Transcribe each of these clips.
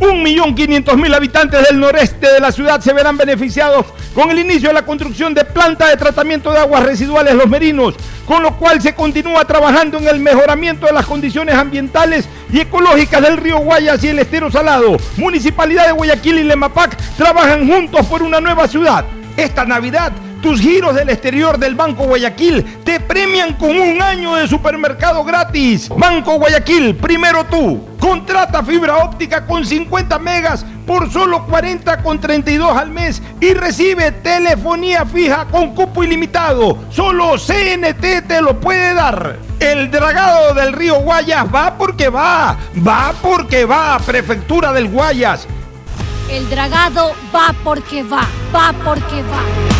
Un millón quinientos mil habitantes del noreste de la ciudad se verán beneficiados con el inicio de la construcción de planta de tratamiento de aguas residuales Los Merinos, con lo cual se continúa trabajando en el mejoramiento de las condiciones ambientales y ecológicas del río Guayas y el estero salado. Municipalidad de Guayaquil y Lemapac trabajan juntos por una nueva ciudad. Esta Navidad tus giros del exterior del Banco Guayaquil te premian con un año de supermercado gratis. Banco Guayaquil, primero tú. Contrata fibra óptica con 50 megas por solo 40 con 32 al mes y recibe telefonía fija con cupo ilimitado. Solo CNT te lo puede dar. El dragado del río Guayas va porque va. Va porque va. Prefectura del Guayas. El dragado va porque va. Va porque va.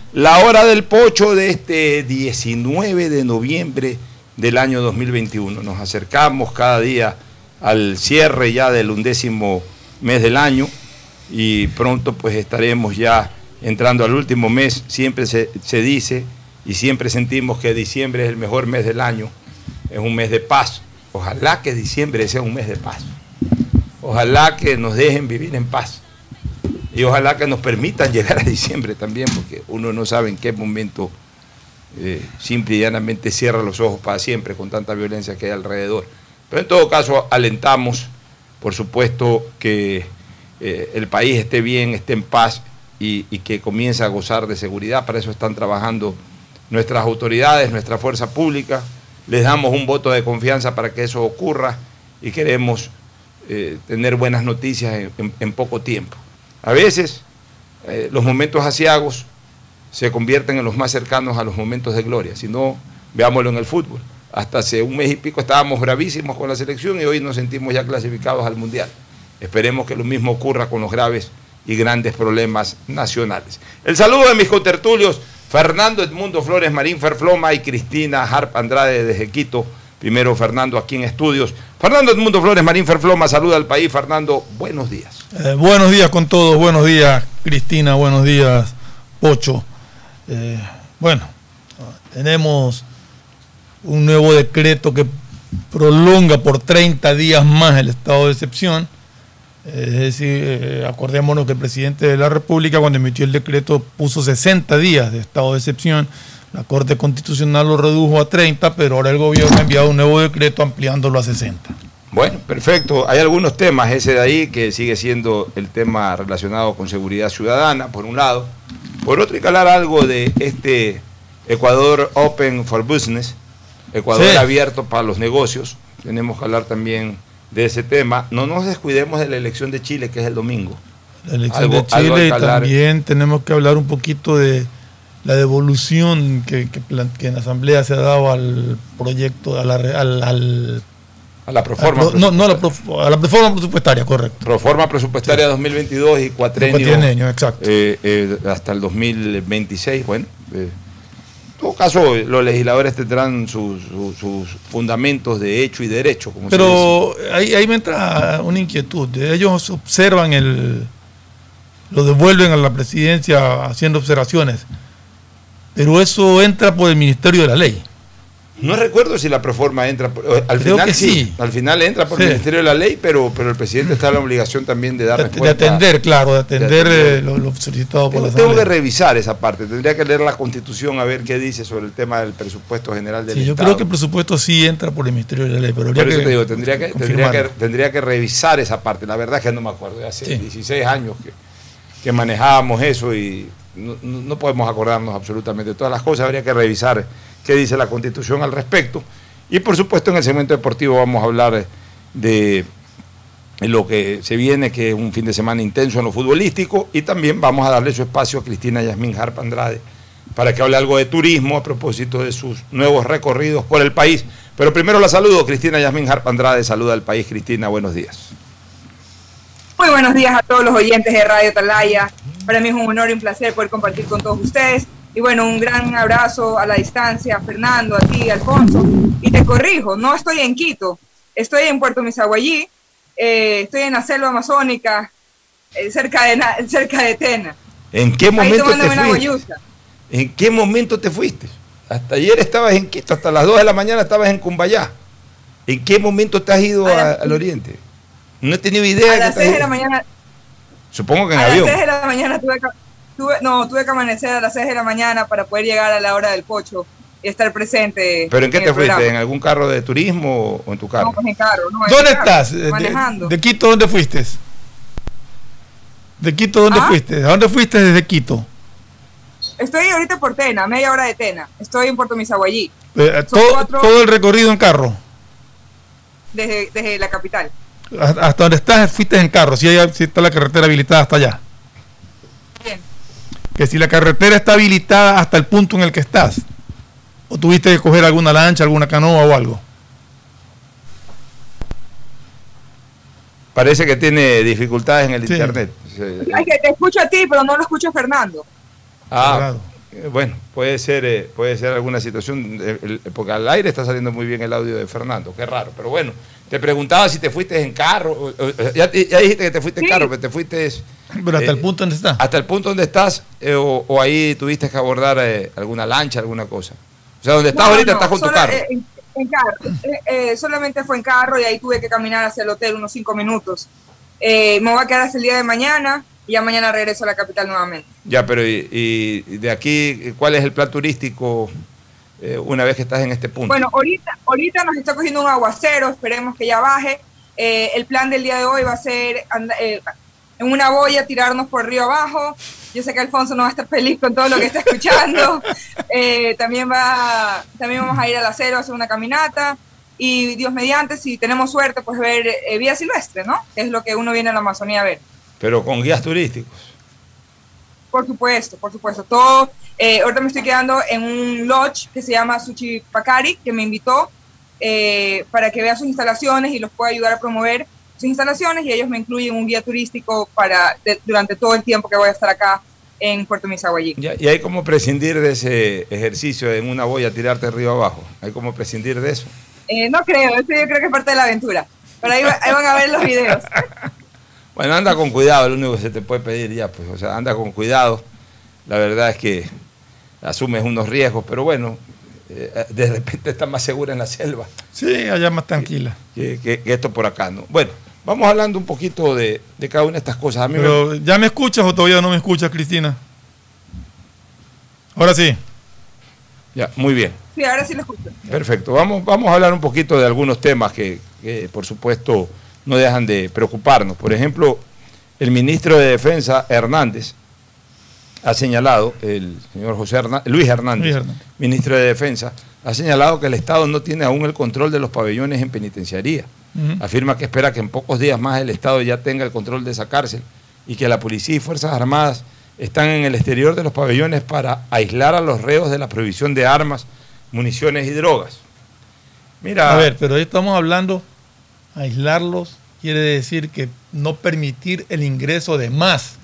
la hora del pocho de este 19 de noviembre del año 2021. Nos acercamos cada día al cierre ya del undécimo mes del año y pronto pues estaremos ya entrando al último mes. Siempre se, se dice y siempre sentimos que diciembre es el mejor mes del año, es un mes de paz. Ojalá que diciembre sea un mes de paz. Ojalá que nos dejen vivir en paz. Y ojalá que nos permitan llegar a diciembre también, porque uno no sabe en qué momento eh, simple y llanamente cierra los ojos para siempre con tanta violencia que hay alrededor. Pero en todo caso, alentamos, por supuesto, que eh, el país esté bien, esté en paz y, que comience a gozar de seguridad. Para eso están trabajando nuestras autoridades, nuestra fuerza pública. Les damos un voto de confianza para que eso ocurra y queremos eh, tener buenas noticias en- en poco tiempo. A veces eh, los momentos asiagos se convierten en los más cercanos a los momentos de gloria. Si no, veámoslo en el fútbol. Hasta hace un mes y pico estábamos bravísimos con la selección y hoy nos sentimos ya clasificados al Mundial. Esperemos que lo mismo ocurra con los graves y grandes problemas nacionales. El saludo de mis contertulios, Fernando Edmundo Flores Marín Ferfloma y Cristina Harp Andrade desde Quito. Primero Fernando aquí en estudios. Fernando Edmundo Flores Marín Ferfloma, saluda al país. Fernando, buenos días. Eh, buenos días con todos, buenos días Cristina, buenos días Pocho. Eh, bueno, tenemos un nuevo decreto que prolonga por 30 días más el estado de excepción. Es decir, eh, acordémonos que el presidente de la República cuando emitió el decreto puso 60 días de estado de excepción. La Corte Constitucional lo redujo a 30, pero ahora el gobierno ha enviado un nuevo decreto ampliándolo a 60. Bueno, perfecto. Hay algunos temas, ese de ahí, que sigue siendo el tema relacionado con seguridad ciudadana, por un lado. Por otro, hay que hablar algo de este Ecuador Open for Business, Ecuador Sí. abierto para los negocios. Tenemos que hablar también de ese tema. No nos descuidemos de la elección de Chile, que es el domingo. La elección Algo- de Chile y también tenemos que hablar un poquito de la devolución que, que en la Asamblea se ha dado al proyecto, a la, al, al- A la proforma, pro- no, no a la, a la reforma presupuestaria, correcto. proforma presupuestaria 2022 y cuatrenio, Cuatrienio, exacto. eh, eh, hasta el 2026. Bueno, eh, en todo caso, los legisladores tendrán sus, sus- sus fundamentos de hecho y derecho. Como se dice. Pero ahí, ahí me entra una inquietud. Ellos observan el. lo devuelven a la presidencia haciendo observaciones. Pero eso entra por el Ministerio de la Ley. No recuerdo si la proforma entra, por- eh, al Creo final que sí, sí. al final entra por Sí. el Ministerio de la Ley, pero, pero el presidente está en la obligación también de dar De, de respuesta. atender, claro, de atender, atender. eh, lo, lo solicitado por Tengo, la tengo que Asamblea. revisar esa parte, tendría que leer la constitución a ver qué dice sobre el tema del presupuesto general del Sí, yo Estado. creo que el presupuesto sí entra por el Ministerio de la Ley, pero habría Por eso que te digo, tendría que, tendría, que, confirmarlo. tendría que revisar esa parte. La verdad es que no me acuerdo, hace Sí. 16 años que, que manejábamos eso y no, podemos acordarnos absolutamente de todas las cosas. Habría que revisar qué dice la Constitución al respecto. Y por supuesto en el segmento deportivo vamos a hablar de lo que se viene, que es un fin de semana intenso en lo futbolístico, y también vamos a darle su espacio a Cristina Yasmín Harp Andrade para que hable algo de turismo a propósito de sus nuevos recorridos por el país. Pero primero la saludo, Cristina Yasmín Harp Andrade, saluda al país. Cristina, buenos días. Muy buenos días a todos los oyentes de Radio Talaya. Para mí es un honor y un placer poder compartir con todos ustedes. Y bueno, un gran abrazo a la distancia, a Fernando, a ti, Alfonso. Y te corrijo, no estoy en Quito, estoy en Puerto Misaguayí, eh, estoy en la selva amazónica, eh, cerca, de, cerca de Tena. ¿En qué momento te fuiste? ¿En qué momento te fuiste? Hasta ayer estabas en Quito, hasta las 2 de la mañana estabas en Cumbayá. ¿En qué momento te has ido A a- las- al oriente? No he tenido idea. A las te has 6 de la mañana, Supongo que en a las avión. 6 de la mañana tuve que, tuve, no, tuve que amanecer a las 6 de la mañana para poder llegar a la hora del pocho y estar presente. ¿Pero en qué te fuiste? ¿En algún carro de turismo o en tu carro? No, pues en carro. No, en ¿Dónde carro, estás? De- Manejando. De, Quito dónde fuiste? ¿De Quito dónde ¿Ah? fuiste? ¿A dónde fuiste desde Quito? Estoy ahorita por Tena, media hora de Tena. Estoy en Puerto Misaguayí, Eh, todo, cuatro- todo el recorrido en carro. desde, desde la capital. Hasta donde estás fuiste en carro, si, hay, si está la carretera habilitada hasta allá. Bien. Que si la carretera está habilitada hasta el punto en el que estás. O tuviste que coger alguna lancha, alguna canoa o algo. Parece que tiene dificultades en el Sí. internet. Ay, que te escucho a ti, pero no lo escucho a Fernando. Ah, Claro. eh, bueno, puede ser, eh, puede ser alguna situación, eh, porque al aire está saliendo muy bien el audio de Fernando, qué raro, pero bueno, te preguntaba si te fuiste en carro, o- o- ya, ya dijiste que te fuiste en carro, pero te fuiste Pero hasta Eh, el punto donde está. hasta el punto donde estás, eh, o, o ahí tuviste que abordar eh, alguna lancha, alguna cosa. O sea, donde estás No, ahorita no, estás con tu carro. eh, En, en carro. Eh, eh, solamente fue en carro y ahí tuve que caminar hacia el hotel unos cinco minutos. Eh, me voy a quedar hasta el día de mañana y ya mañana regreso a la capital nuevamente. Ya, pero y, y de aquí, ¿cuál es el plan turístico eh, una vez que estás en este punto? Bueno, ahorita, ahorita nos está cogiendo un aguacero, esperemos que ya baje. Eh, el plan del día de hoy va a ser eh, en una boya tirarnos por río abajo. Yo sé que Alfonso no va a estar feliz con todo lo que está escuchando. Eh, también va, también vamos a ir al acero a hacer una caminata. Y Dios mediante, si tenemos suerte, pues ver eh, vía silvestre, ¿no? Que es lo que uno viene a la Amazonía a ver. pero con guías turísticos. Por supuesto, por supuesto. Todo, eh, ahorita me estoy quedando en un lodge que se llama Suchi Pakari, que me invitó eh, para que vea sus instalaciones y los pueda ayudar a promover sus instalaciones y ellos me incluyen un guía turístico para de- durante todo el tiempo que voy a estar acá en Puerto Misaguayí. Y hay como prescindir de ese ejercicio en una boya, tirarte río abajo. Hay como prescindir de eso. Eh, no creo, eso yo creo que es parte de la aventura. Pero ahí, va- ahí van a ver los videos. Bueno, anda con cuidado, lo único que se te puede pedir ya, pues, o sea, anda con cuidado. La verdad es que asumes unos riesgos, pero bueno, eh, de repente estás más segura en la selva Sí, allá más tranquila. que, que- que esto por acá, ¿no? Bueno, vamos hablando un poquito de, de cada una de estas cosas. A mí me- Pero, ¿ya me escuchas o todavía no me escuchas, Cristina? Ahora sí. ya, muy bien. Sí, ahora sí lo escucho. Perfecto. Vamos, vamos a hablar un poquito de algunos temas que, que, por supuesto, no dejan de preocuparnos. Por ejemplo, el ministro de Defensa, Hernández, ha señalado, el señor José Luis, Hernández, Luis Hernández. ministro de Defensa, ha señalado que el Estado no tiene aún el control de los pabellones en penitenciaría. Afirma que espera que en pocos días más el Estado ya tenga el control de esa cárcel y que la policía y Fuerzas Armadas están en el exterior de los pabellones para aislar a los reos de la prohibición de armas, municiones y drogas. Mira. A ver, pero ahí estamos hablando, aislarlos quiere decir que no permitir el ingreso de más.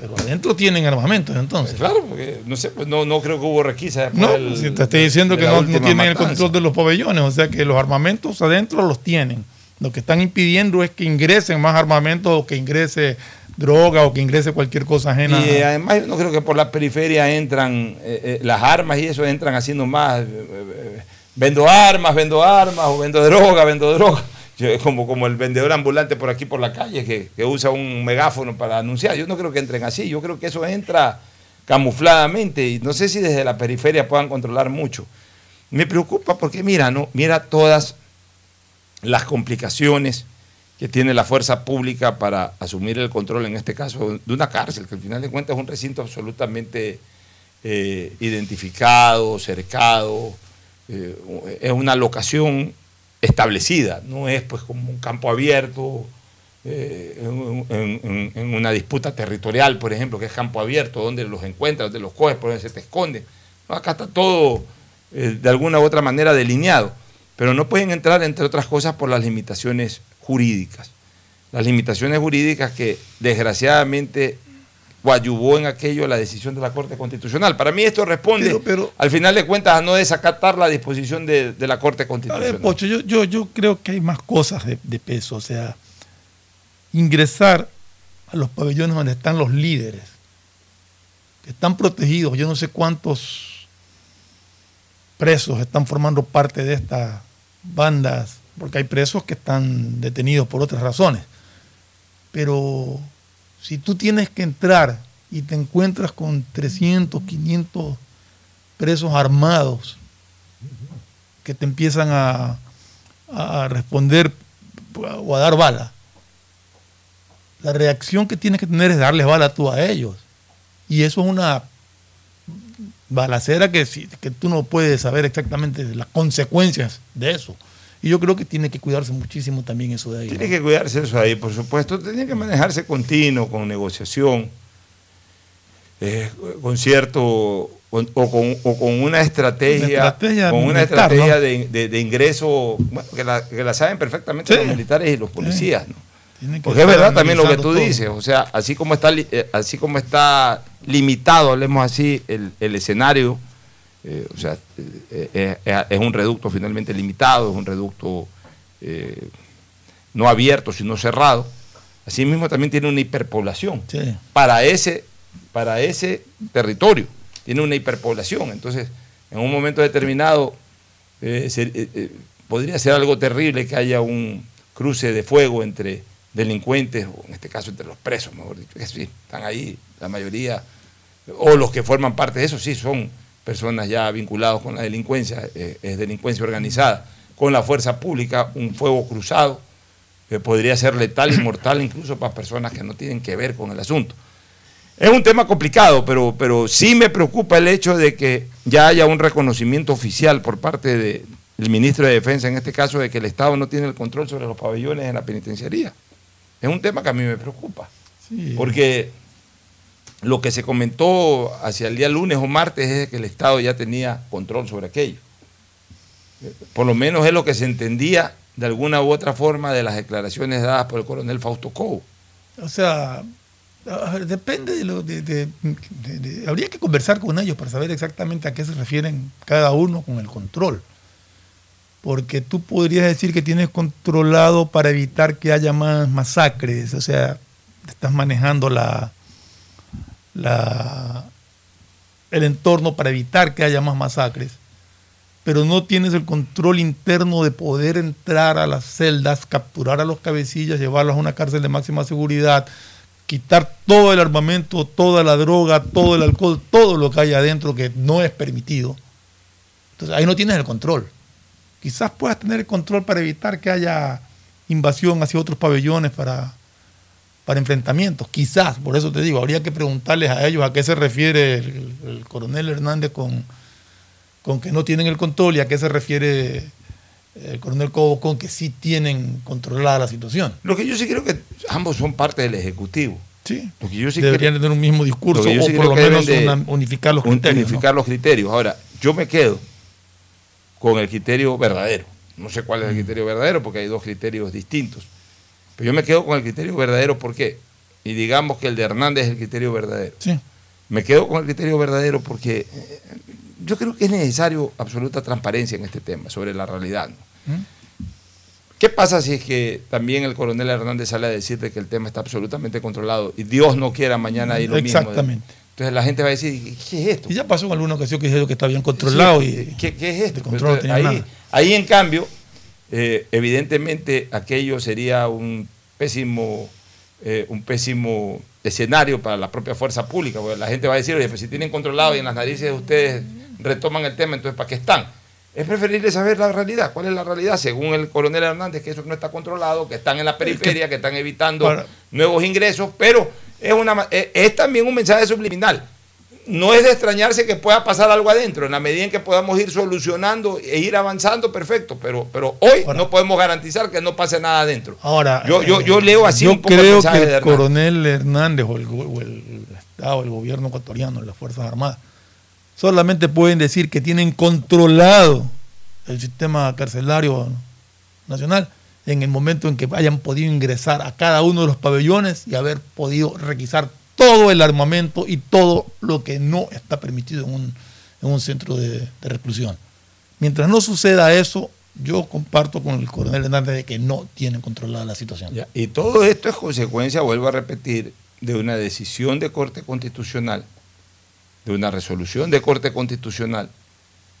Pero adentro tienen armamentos entonces. claro, porque no sé, pues no, no creo que hubo requisa. No, si te estoy diciendo que no, tienen el control de los pabellones, o sea que los armamentos adentro los tienen. Lo que están impidiendo es que ingresen más armamentos o que ingrese droga o que ingrese cualquier cosa ajena. Y además no creo que por la periferia entran eh, eh, las armas y eso entran haciendo más. Eh, vendo armas, vendo armas, o vendo droga, vendo droga como, como el vendedor ambulante por aquí por la calle que, usa un megáfono para anunciar. Yo no creo que entren así, yo creo que eso entra camufladamente y no sé si desde la periferia puedan controlar mucho. Me preocupa porque mira, no, mira todas las complicaciones que tiene la fuerza pública para asumir el control, en este caso, de una cárcel, que al final de cuentas es un recinto absolutamente eh, identificado, cercado, eh, es una locación establecida, no es pues como un campo abierto eh, en, una disputa territorial, por ejemplo, que es campo abierto, donde los encuentras, donde los coges, por donde se te esconden. acá está todo eh, de alguna u otra manera delineado, pero no pueden entrar, entre otras cosas, por las limitaciones jurídicas. Las limitaciones jurídicas que desgraciadamente coadyuvó en aquello la decisión de la Corte Constitucional. Para mí esto responde, al final de cuentas, a no desacatar la disposición de, la Corte Constitucional. A Pocho, yo, yo, yo, creo que hay más cosas de, peso. O sea, ingresar a los pabellones donde están los líderes, que están protegidos, yo no sé cuántos presos están formando parte de estas bandas, porque hay presos que están detenidos por otras razones. Pero si tú tienes que entrar y te encuentras con 300, 500 presos armados que te empiezan a, responder o a dar bala, la reacción que tienes que tener es darles bala tú a ellos. Y eso es una balacera que, que tú no puedes saber exactamente las consecuencias de eso. Y yo creo que tiene que cuidarse muchísimo también eso de ahí. Tiene que cuidarse eso de ahí, por supuesto. Tiene que manejarse continuo, con negociación, eh, con cierto, o, con, una estrategia, con una estrategia de, ingreso que, la, saben perfectamente los militares y los policías. Porque es verdad también lo que tú dices, o sea, así como está, eh, así como está limitado, hablemos así, el, el escenario eh, o sea, eh, eh, es un reducto finalmente limitado, es un reducto no abierto, sino cerrado. Asimismo también tiene una hiperpoblación para, ese, para ese territorio. Tiene una hiperpoblación. Entonces, en un momento determinado, podría ser algo terrible que haya un cruce de fuego entre delincuentes, o en este caso entre los presos, mejor dicho, que sí, están ahí la mayoría, o los que forman parte de eso, sí, son personas ya vinculadas con la delincuencia, eh, es delincuencia organizada, con la fuerza pública, un fuego cruzado que podría ser letal y mortal incluso para personas que no tienen que ver con el asunto. Es un tema complicado, pero, pero sí me preocupa el hecho de que ya haya un reconocimiento oficial por parte del ministro de Defensa, en este caso, de que el Estado no tiene el control sobre los pabellones en la penitenciaría. Es un tema que a mí me preocupa. Porque lo que se comentó hacia el día lunes o martes es que el Estado ya tenía control sobre aquello. Por lo menos es lo que se entendía de alguna u otra forma de las declaraciones dadas por el coronel Fausto Cobo. O sea, depende de lo de, habría que conversar con ellos para saber exactamente a qué se refieren cada uno con el control. Porque tú podrías decir que tienes controlado para evitar que haya más masacres, o sea, estás manejando la, el entorno para evitar que haya más masacres, pero no tienes el control interno de poder entrar a las celdas, capturar a los cabecillas, llevarlos a una cárcel de máxima seguridad, quitar todo el armamento, toda la droga, todo el alcohol, todo lo que hay adentro que no es permitido. Entonces ahí no tienes el control. Quizás puedas tener el control para evitar que haya invasión hacia otros pabellones para para enfrentamientos, quizás, por eso te digo, habría que preguntarles a ellos a qué se refiere el, coronel Hernández con, con que no tienen el control y a qué se refiere el coronel Cobo con que sí tienen controlada la situación. Lo que yo sí creo que ambos son parte del Ejecutivo. Sí. Lo que yo sí Deberían creo- tener un mismo discurso Lo que yo o sí por lo menos deben de una- unificar los criterios. ¿no? unificar los criterios. Ahora, yo me quedo con el criterio verdadero. No sé cuál es el criterio verdadero porque hay dos criterios distintos. Pero yo me quedo con el criterio verdadero, ¿por qué? Y digamos que el de Hernández es el criterio verdadero. Sí. Me quedo con el criterio verdadero porque eh, yo creo que es necesario absoluta transparencia en este tema, sobre la realidad. ¿no? ¿Mm? ¿Qué pasa si es que también el coronel Hernández sale a decirte que el tema está absolutamente controlado y Dios no quiera mañana ahí lo mismo? Exactamente. Entonces la gente va a decir, ¿qué es esto? Y ya pasó en alguna ocasión que dijeron que está bien controlado Sí, y ¿qué, qué es esto? de control Entonces, ahí, ahí, en cambio, eh, evidentemente aquello sería un pésimo, eh, un pésimo escenario para la propia fuerza pública, porque la gente va a decir, oye, pues si tienen controlado y en las narices de ustedes retoman el tema, entonces ¿para qué están? Es preferible saber la realidad. ¿Cuál es la realidad? Según el coronel Hernández, que eso no está controlado, que están en la periferia, que están evitando nuevos ingresos, pero es, una, es, es también un mensaje subliminal. No es de extrañarse que pueda pasar algo adentro, en la medida en que podamos ir solucionando e ir avanzando, perfecto, pero, pero hoy Ahora- no podemos garantizar que no pase nada adentro. Ahora, Yo- yo- eh, yo leo así yo un poco el creo mensaje que de el coronel Hernández o el, o el Estado, el gobierno ecuatoriano, las Fuerzas Armadas, solamente pueden decir que tienen controlado el sistema carcelario nacional en el momento en que hayan podido ingresar a cada uno de los pabellones y haber podido requisar todo el armamento y todo lo que no está permitido en un, en un centro de, reclusión. Mientras no suceda eso, yo comparto con el coronel Hernández de que no tienen controlada la situación. Y todo esto es consecuencia, vuelvo a repetir, de una decisión de Corte Constitucional, de una resolución de Corte Constitucional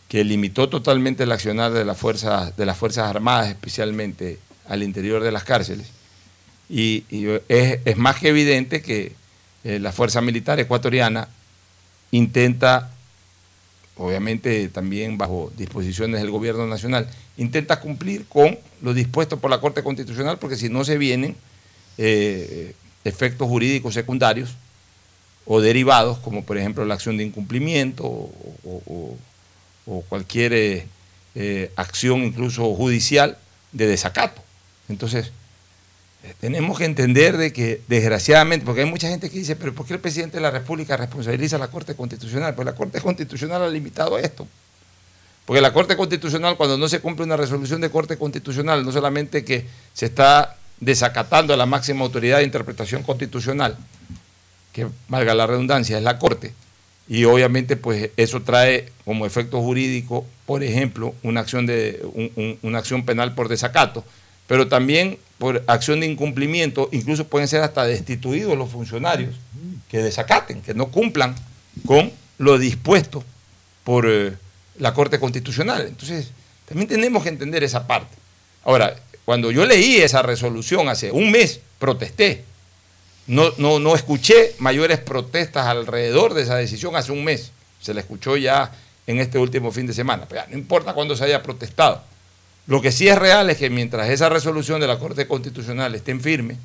que limitó totalmente el accionar de las fuerzas, de las fuerzas armadas, especialmente al interior de las cárceles. Y, y es, es más que evidente que eh, la fuerza militar ecuatoriana intenta, obviamente también bajo disposiciones del gobierno nacional, intenta cumplir con lo dispuesto por la Corte Constitucional, porque si no se vienen eh, efectos jurídicos secundarios o derivados, como por ejemplo la acción de incumplimiento o, cualquier eh, acción incluso judicial de desacato. Entonces, tenemos que entender de que desgraciadamente, porque hay mucha gente que dice, pero ¿por qué el presidente de la República responsabiliza a la Corte Constitucional? Pues la Corte Constitucional ha limitado esto. Porque la Corte Constitucional, cuando no se cumple una resolución de Corte Constitucional, no solamente que se está desacatando a la máxima autoridad de interpretación constitucional, que valga la redundancia, es la Corte, y obviamente pues eso trae como efecto jurídico, por ejemplo, una acción, de, un- una acción penal por desacato, pero también por acción de incumplimiento, incluso pueden ser hasta destituidos los funcionarios que desacaten, que no cumplan con lo dispuesto por eh, la Corte Constitucional. Entonces, también tenemos que entender esa parte. Ahora, cuando yo leí esa resolución hace un mes, protesté. No, no, no escuché mayores protestas alrededor de esa decisión hace un mes. Se la escuchó ya en este último fin de semana. Pero ya, no importa cuándo se haya protestado. Lo que sí es real es que mientras esa resolución de la Corte Constitucional esté en firme,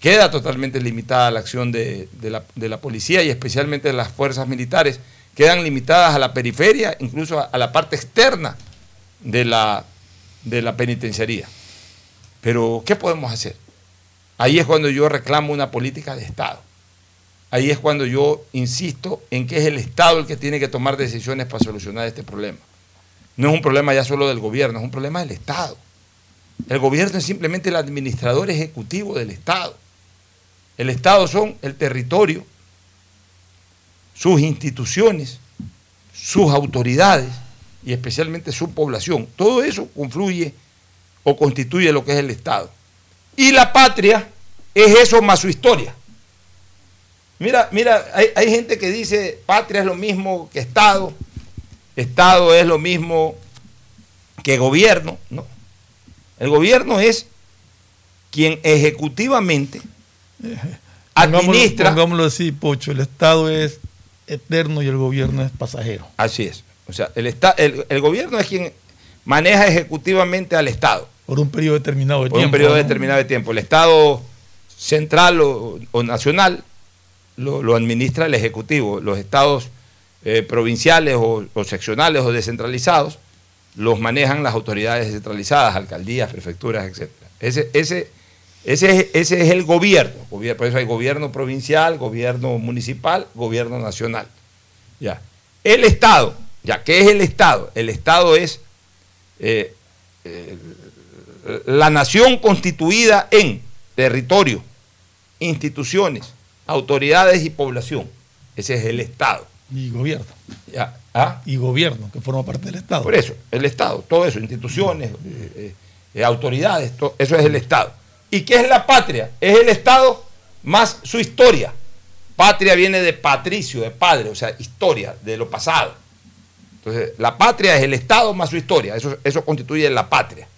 queda totalmente limitada la acción de, la, policía y especialmente de las fuerzas militares. Quedan limitadas a la periferia, incluso a, a la parte externa de la, de la penitenciaría. Pero, ¿qué podemos hacer? Ahí es cuando yo reclamo una política de Estado. Ahí es cuando yo insisto en que es el Estado el que tiene que tomar decisiones para solucionar este problema. No es un problema ya solo del gobierno, es un problema del Estado. El gobierno es simplemente el administrador ejecutivo del Estado. El Estado son el territorio, sus instituciones, sus autoridades y especialmente su población. Todo eso confluye o constituye lo que es el Estado. Y la patria es eso más su historia. Mira, mira, hay, hay gente que dice patria es lo mismo que Estado, Estado es lo mismo que gobierno. No. El gobierno es quien ejecutivamente administra. Pongámoslo, pongámoslo así, Pocho, el Estado es eterno y el gobierno es pasajero. Así es. O sea, el, esta- el, el gobierno es quien maneja ejecutivamente al Estado Por un periodo determinado de por tiempo. un periodo ¿no? determinado de tiempo. El Estado central o, o nacional lo, lo administra el Ejecutivo. Los estados eh, provinciales o, seccionales o descentralizados, los manejan las autoridades descentralizadas, alcaldías, prefecturas, etc. Ese, ese, ese, es, ese es el gobierno. Gobier- Por eso hay gobierno provincial, gobierno municipal, gobierno nacional. Ya. El Estado, ya, ¿qué es el Estado? El Estado es eh, eh, la nación constituida en territorio, instituciones, autoridades y población. Ese es el Estado. Y gobierno. Ya. ¿Ah? Y gobierno, que forma parte del Estado. Por eso, el Estado, todo eso, instituciones, eh, eh, eh, autoridades, to- eso es el Estado. ¿Y qué es la patria? Es el Estado más su historia. Patria viene de patricio, de padre, o sea, historia, de lo pasado. Entonces, la patria es el Estado más su historia, eso, eso constituye la patria.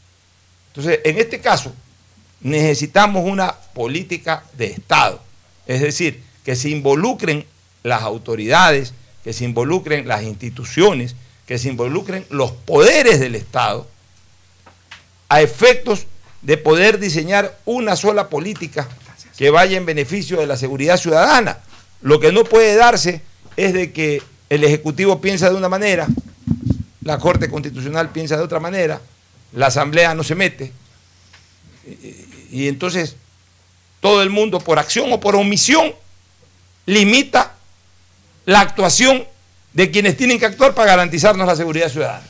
Entonces, en este caso, necesitamos una política de Estado, es decir, que se involucren las autoridades, que se involucren las instituciones, que se involucren los poderes del Estado a efectos de poder diseñar una sola política que vaya en beneficio de la seguridad ciudadana. Lo que no puede darse es de que el Ejecutivo piensa de una manera, la Corte Constitucional piensa de otra manera, la Asamblea no se mete, y, y entonces todo el mundo, por acción o por omisión, limita la actuación de quienes tienen que actuar para garantizarnos la seguridad ciudadana.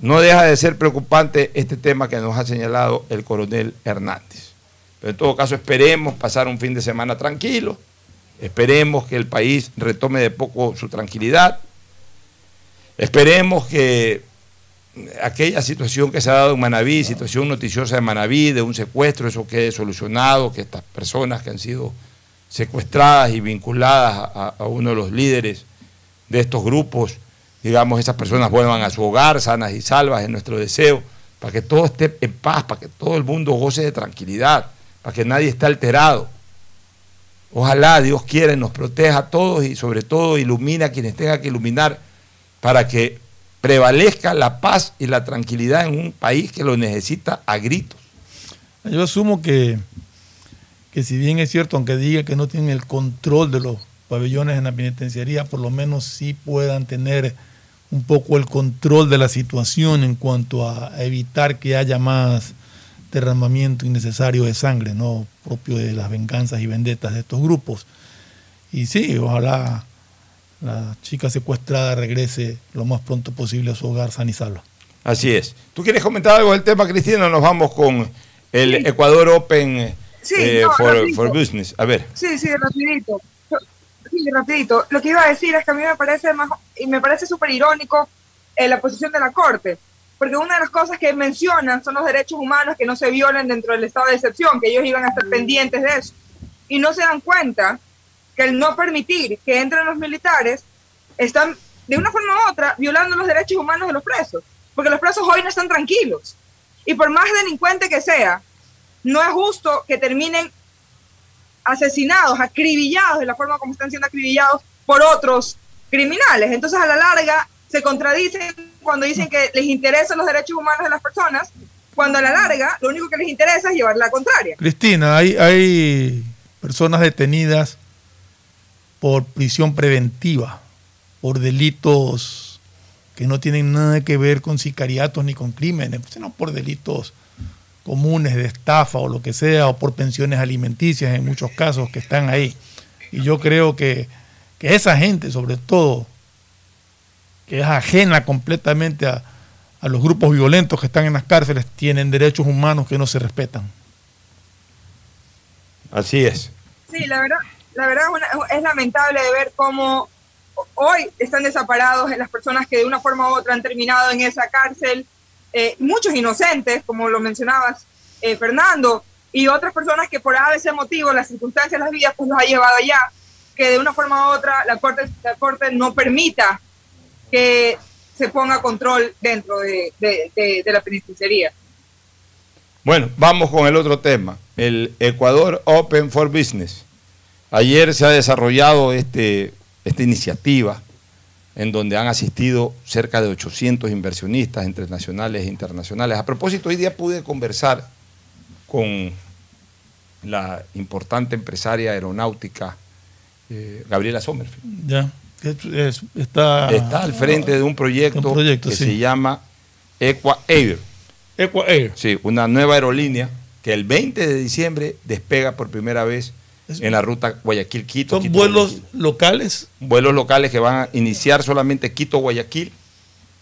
No deja de ser preocupante este tema que nos ha señalado el coronel Hernández. Pero en todo caso esperemos pasar un fin de semana tranquilo, esperemos que el país retome de poco su tranquilidad, esperemos que aquella situación que se ha dado en Manaví, situación noticiosa de Manaví, de un secuestro, eso quede solucionado, que estas personas que han sido secuestradas y vinculadas a, uno de los líderes de estos grupos, digamos, esas personas vuelvan a su hogar sanas y salvas, es nuestro deseo, para que todo esté en paz, para que todo el mundo goce de tranquilidad, para que nadie esté alterado. Ojalá Dios quiera y nos proteja a todos y sobre todo ilumina a quienes tenga que iluminar para que prevalezca la paz y la tranquilidad en un país que lo necesita a gritos. Yo asumo que, que si bien es cierto, aunque diga que no tienen el control de los pabellones en la penitenciaría, por lo menos sí puedan tener un poco el control de la situación en cuanto a evitar que haya más derramamiento innecesario de sangre, no propio de las venganzas y vendetas de estos grupos. Y sí, ojalá la chica secuestrada regrese lo más pronto posible a su hogar sana y salva. Así es. ¿Tú quieres comentar algo del tema, Cristina? Nos vamos con el Sí. Ecuador Open Sí, eh, no, for, for Business. A ver. Sí, sí, rapidito. Sí, rapidito. Lo que iba a decir es que a mí me parece más, y me parece súper irónico eh, la posición de la Corte, porque una de las cosas que mencionan son los derechos humanos que no se violen dentro del estado de excepción, que ellos iban a estar pendientes de eso. Y no se dan cuenta que el no permitir que entren los militares están, de una forma u otra, violando los derechos humanos de los presos, porque los presos hoy no están tranquilos. Y por más delincuente que sea, no es justo que terminen asesinados, acribillados de la forma como están siendo acribillados por otros criminales. Entonces, a la larga, se contradicen cuando dicen que les interesan los derechos humanos de las personas, cuando a la larga lo único que les interesa es llevar la contraria. Cristina, hay, hay personas detenidas por prisión preventiva, por delitos que no tienen nada que ver con sicariatos ni con crímenes, sino por delitos comunes de estafa o lo que sea, o por pensiones alimenticias en muchos casos que están ahí. Y yo creo que, que esa gente, sobre todo, que es ajena completamente a, a los grupos violentos que están en las cárceles, tienen derechos humanos que no se respetan. Así es. Sí, la verdad, la verdad es, lamentable de ver cómo hoy están desamparados en las personas que de una forma u otra han terminado en esa cárcel, eh, muchos inocentes, como lo mencionabas, eh, Fernando, y otras personas que por ABC motivo, las circunstancias, las vidas, pues los ha llevado allá, que de una forma u otra la Corte, la corte no permita que se ponga control dentro de, de- de- de la penitenciaría. Bueno, vamos con el otro tema, el Ecuador Open for Business. Ayer se ha desarrollado este, esta iniciativa en donde han asistido cerca de 800 inversionistas entre nacionales e internacionales. A propósito, hoy día pude conversar con la importante empresaria aeronáutica eh, Gabriela Sommerfield. ¿Ya? Es- es- está, está al frente de un proyecto, Un proyecto, que sí. se llama Equa Air. Equa Air. Sí, una nueva aerolínea que el 20 de diciembre despega por primera vez en la ruta Guayaquil-Quito. Son Quito, vuelos Guayaquil. locales. vuelos locales que van a iniciar solamente Quito-Guayaquil.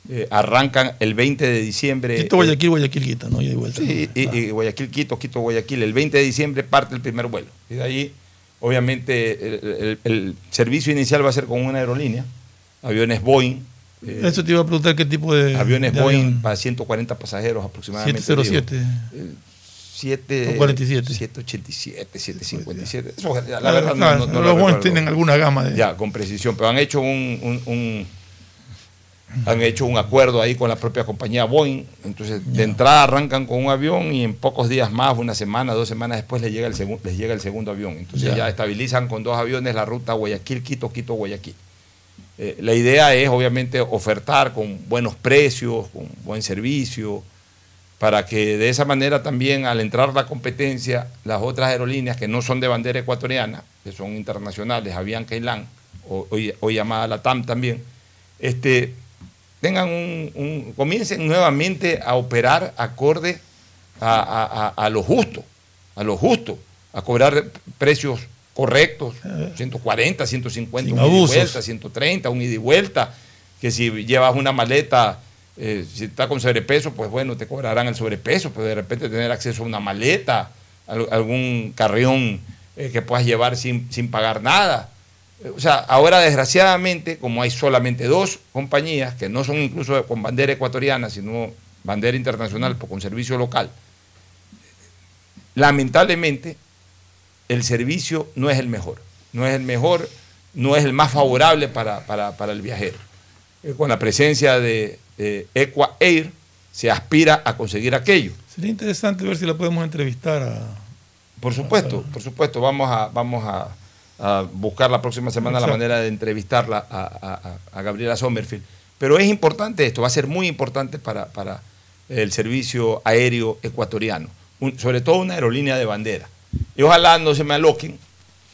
Eh, arrancan el 20 de diciembre. Quito, Guayaquil, Guayaquil, Quito, ¿no? Y vuelta. Sí, y, y Guayaquil, Quito, Quito, Guayaquil. El 20 de diciembre parte el primer vuelo. Y de ahí, obviamente, el, el- el servicio inicial va a ser con una aerolínea, aviones Boeing. eh, Eso te iba a preguntar qué tipo de. aviones de Boeing avión. para 140 pasajeros aproximadamente. 707. digo. 7, O 47. 787, 757. Eso, la verdad, no- claro, no, no los recuerdo. tienen alguna gama de. Ya, con precisión, pero han hecho un, un- un- han hecho un acuerdo ahí con la propia compañía Boeing. Entonces, de entrada arrancan con un avión y en pocos días más, una semana, dos semanas después les llega el, segun- les llega el segundo avión. Entonces Ya. ya, estabilizan con dos aviones la ruta Guayaquil-Quito, Quito-Guayaquil. Eh, la idea es obviamente ofertar con buenos precios, con buen servicio, para que de esa manera también al entrar la competencia, las otras aerolíneas que no son de bandera ecuatoriana, que son internacionales, Avianca y LAN, o, hoy, hoy llamada la TAM también, este, tengan un, un- comiencen nuevamente a operar acorde a, a- a- a lo justo, a lo justo, a cobrar precios correctos, 140, 150, Sin un ida y vuelta, 130, un ida y vuelta, que si llevas una maleta, eh, si está con sobrepeso, pues bueno, te cobrarán el sobrepeso, pero de repente tener acceso a una maleta, al- algún carrión eh, que puedas llevar sin, sin pagar nada. Eh, O sea, ahora desgraciadamente, como hay solamente dos compañías que no son incluso con bandera ecuatoriana, sino bandera internacional, por con servicio local, lamentablemente el servicio no es el mejor. No es el mejor, no es el más favorable para, para- para el viajero. Con la presencia de, de Equa Air se aspira a conseguir aquello. Sería interesante ver si la podemos entrevistar a. Por supuesto, por supuesto, vamos a, vamos a, a buscar la próxima semana la manera de entrevistarla a, a- a- a Gabriela Sommerfield. Pero es importante esto, va a ser muy importante para, para el servicio aéreo ecuatoriano, Un- sobre todo una aerolínea de bandera. Y ojalá no se me aloquen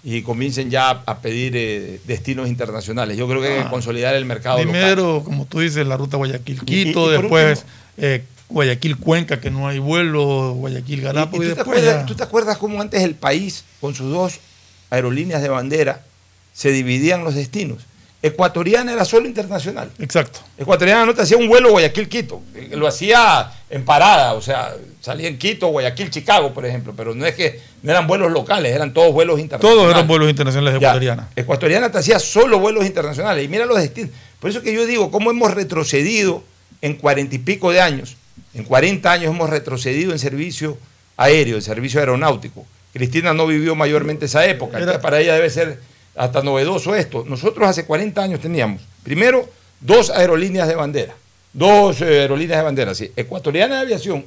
y comiencen ya a, pedir eh, destinos internacionales. Yo creo que hay que Ah. consolidar el mercado local. Primero, como tú dices, la ruta Guayaquil-Quito, después eh, Guayaquil-Cuenca, que no hay vuelo, ¿Y- Guayaquil-Galápagos, y y, te después acuerdas, tú te acuerdas cómo antes el país, con sus dos aerolíneas de bandera, se dividían los destinos? Ecuatoriana era solo internacional. Exacto. Ecuatoriana no te hacía un vuelo Guayaquil-Quito. Eh, Lo hacía en parada, o sea, salía en Quito, Guayaquil-Chicago, por ejemplo. Pero no es que no eran vuelos locales, eran todos vuelos internacionales. Todos eran vuelos internacionales de ecuatoriana. Ecuatoriana te hacía solo vuelos internacionales. Y mira los destinos. Por eso que yo digo, cómo hemos retrocedido en cuarenta y pico de años. En 40 años hemos retrocedido en servicio aéreo, en servicio aeronáutico. Cristina no vivió mayormente esa época. Era- para ella debe ser hasta novedoso esto. Nosotros hace 40 años teníamos, primero, dos aerolíneas de bandera. Dos eh, aerolíneas de bandera, sí. Ecuatoriana de Aviación,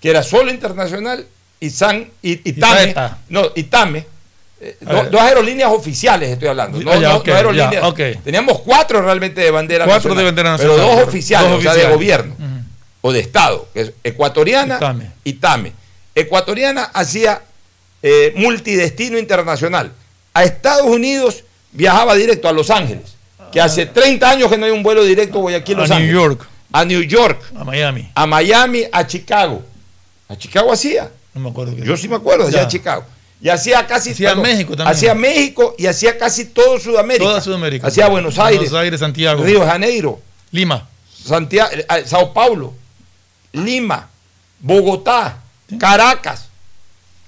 que era solo internacional, y SAN y, y TAME. Saeta. No, y TAME. eh, do- dos aerolíneas oficiales estoy hablando. No, Ah, ya, no- ok, no aerolíneas. ya. Teníamos cuatro realmente de bandera Cuatro de nacional, bandera Pero dos oficiales, Dos o sea, de gobierno o de Estado, que es ecuatoriana Y TAME. y TAME. Ecuatoriana hacía eh, multidestino internacional. A Estados Unidos viajaba directo a Los Ángeles, que hace 30 años que no hay un vuelo directo Guayaquil-Los Ah. A New Ángeles. York, A New York, a Miami. a Miami, a Chicago. A Chicago hacía. No me acuerdo. Yo sí me acuerdo, hacía Ya. Chicago. Y hacía casi Hacía México también. Hacía México y hacía casi todo Sudamérica. Toda Sudamérica. Hacía Buenos Aires, Buenos Aires, Santiago. Río de Janeiro, Lima. Santiago, eh, Sao Paulo, Lima, Bogotá, Caracas.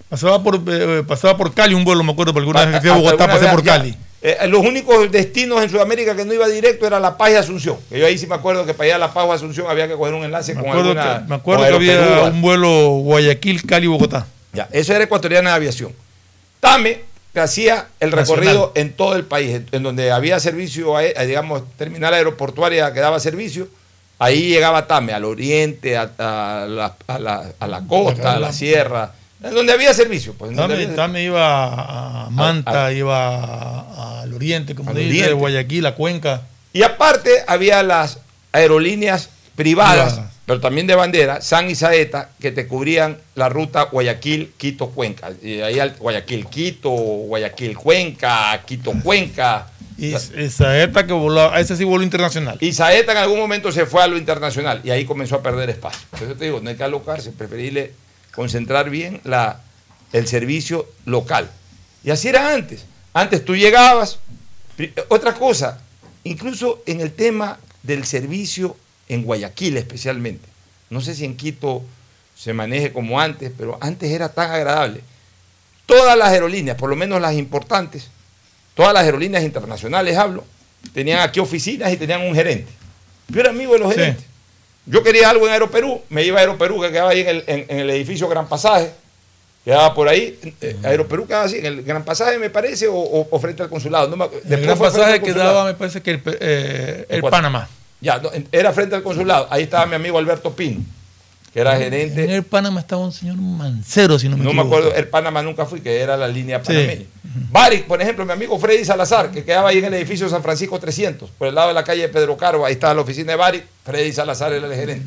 Pasaba por, eh, pasaba por Cali un vuelo, me acuerdo, por alguna vez que fui a Bogotá, pasé por ya, Cali. Eh, los únicos destinos en Sudamérica que no iba directo era La Paz y Asunción. Que yo ahí sí me acuerdo que para ir a La Paz o Asunción había que coger un enlace Me con acuerdo, alguna. que, me acuerdo que había un vuelo Guayaquil, Cali, Bogotá. Ya, eso era ecuatoriana de aviación. TAME que hacía el Nacional. recorrido en todo el país, en, en donde había servicio, digamos, terminal aeroportuaria que daba servicio, ahí llegaba TAME, al oriente, a, a la, a la- a la costa, a la sierra, donde había servicio. Pues, donde había- Tame iba a Manta, A- iba al oriente, como dice, oriente. Guayaquil, a Cuenca. Y aparte había las aerolíneas privadas, Privadas. pero también de bandera, San y Saeta, que te cubrían la ruta Guayaquil-Quito-Cuenca. Y ahí al Guayaquil-Quito, Guayaquil-Cuenca, Quito-Cuenca. Y esa esta que voló, ese sí voló internacional. Y Saeta en algún momento se fue a lo internacional y ahí comenzó a perder espacio. Por eso te digo, no hay que alocarse, preferible concentrar bien la, el servicio local. Y así era antes. Antes tú llegabas. Otra cosa, incluso en el tema del servicio en Guayaquil especialmente. No sé si en Quito se maneje como antes, pero antes era tan agradable. Todas las aerolíneas, por lo menos las importantes, todas las aerolíneas internacionales hablo, tenían aquí oficinas y tenían un gerente. Yo era amigo de los Sí. Yo quería algo en Aeroperú, me iba a Aeroperú, que quedaba ahí en el, en- en el edificio Gran Pasaje, quedaba por ahí. eh, Aeroperú quedaba así, en el Gran Pasaje me parece, o, o- o frente al consulado. No me el gran pasaje al que consulado. daba, me parece que el, eh, el. Panamá. Ya, no, era frente al consulado. Ahí estaba mi amigo Alberto Pino, que era gerente. En el Panamá estaba un señor Mancero, si no me No me equivoco. acuerdo, el Panamá nunca fui, que era la línea Sí. panameña. Baric, por ejemplo, mi amigo Freddy Salazar, que quedaba ahí en el edificio San Francisco 300, por el lado de la calle Pedro Caro, ahí estaba la oficina de Baric, Freddy Salazar era el gerente.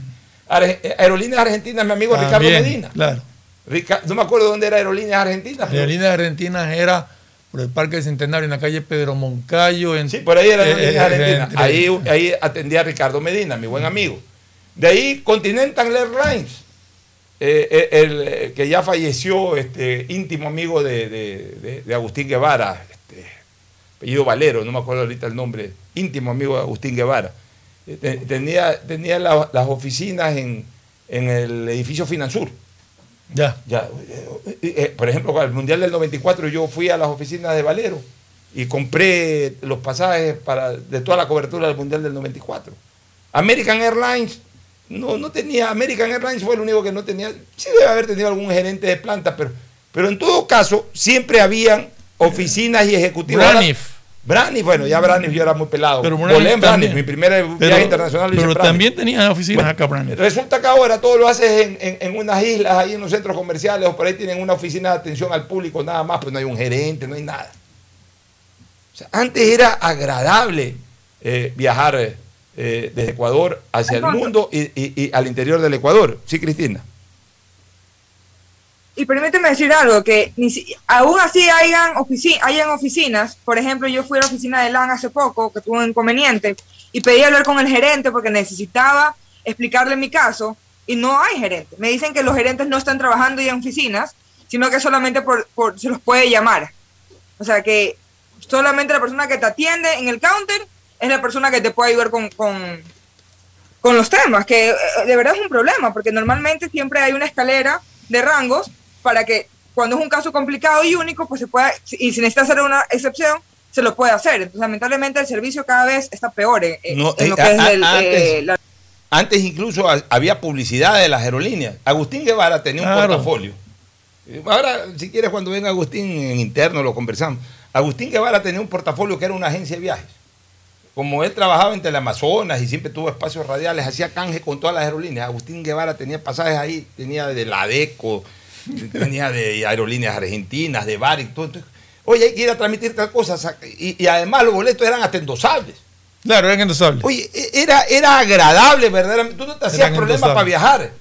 Arge- eh, Aerolíneas Argentinas, mi amigo Ricardo Medina. Claro. Rica- no me acuerdo dónde era Aerolíneas Argentinas. pero- Aerolíneas Argentinas era por el Parque del Centenario, en la calle Pedro Moncayo. En, Sí, por ahí era eh, Aerolíneas eh, Argentinas. Ahí, ahí atendía a Ricardo Medina, mi buen amigo. De ahí Continental Airlines, eh, eh, el, eh, que ya falleció, este, íntimo amigo de, de- de- de Agustín Guevara, este, apellido Valero, no me acuerdo ahorita el nombre, íntimo amigo de Agustín Guevara. Eh, te- Tenía, tenía la- las oficinas en, en el edificio Finansur. Ya. Ya, eh, por ejemplo, para el Mundial del 94 yo fui a las oficinas de Valero y compré los pasajes para, de toda la cobertura del Mundial del 94. American Airlines no, no tenía, American Airlines fue el único que no tenía, sí debe haber tenido algún gerente de planta, pero, pero en todo caso siempre habían oficinas y ejecutivos. Braniff. Braniff, bueno, ya Braniff yo era muy pelado. Pero en Braniff, también. mi primer Pero, viaje internacional lo hice pero también tenía oficinas Bueno, acá, Braniff. Resulta que ahora todo lo haces en, en- en unas islas, ahí en los centros comerciales, o por ahí tienen una oficina de atención al público, nada más, pues no hay un gerente, no hay nada. O sea, antes era agradable eh, viajar eh, desde Ecuador hacia el mundo y, y- al interior del Ecuador. Sí, Cristina. Y permíteme decir algo, que ni si- aún así hayan, ofici- hayan oficinas, por ejemplo, yo fui a la oficina de LAN hace poco, que tuve un inconveniente, y pedí hablar con el gerente porque necesitaba explicarle mi caso, y no hay gerente. Me dicen que los gerentes no están trabajando ya en oficinas, sino que solamente por, por- se los puede llamar. O sea que solamente la persona que te atiende en el counter es la persona que te puede ayudar con, con, con los temas, que eh, de verdad es un problema, porque normalmente siempre hay una escalera de rangos para que cuando es un caso complicado y único, pues se pueda, y si necesita hacer una excepción, se lo puede hacer. Entonces, lamentablemente, el servicio cada vez está peor en, en- No, en lo eh, que es el, eh, antes- la- Antes incluso ha- había publicidad de las aerolíneas. Agustín Guevara tenía un portafolio. Ahora, si quieres, cuando venga Agustín en interno lo conversamos. Agustín Guevara tenía un portafolio que era una agencia de viajes. Como él trabajaba en Teleamazonas y siempre tuvo espacios radiales, hacía canje con todas las aerolíneas. Agustín Guevara tenía pasajes ahí, tenía de la DECO, tenía de aerolíneas argentinas, de Baric, todo. Entonces, Oye, hay que ir a transmitir tal cosa. Y, y además los boletos eran hasta endosables. Claro, eran endosables. Oye, e- era, era agradable, verdaderamente. Tú no te hacías Eran problema endosables. para viajar.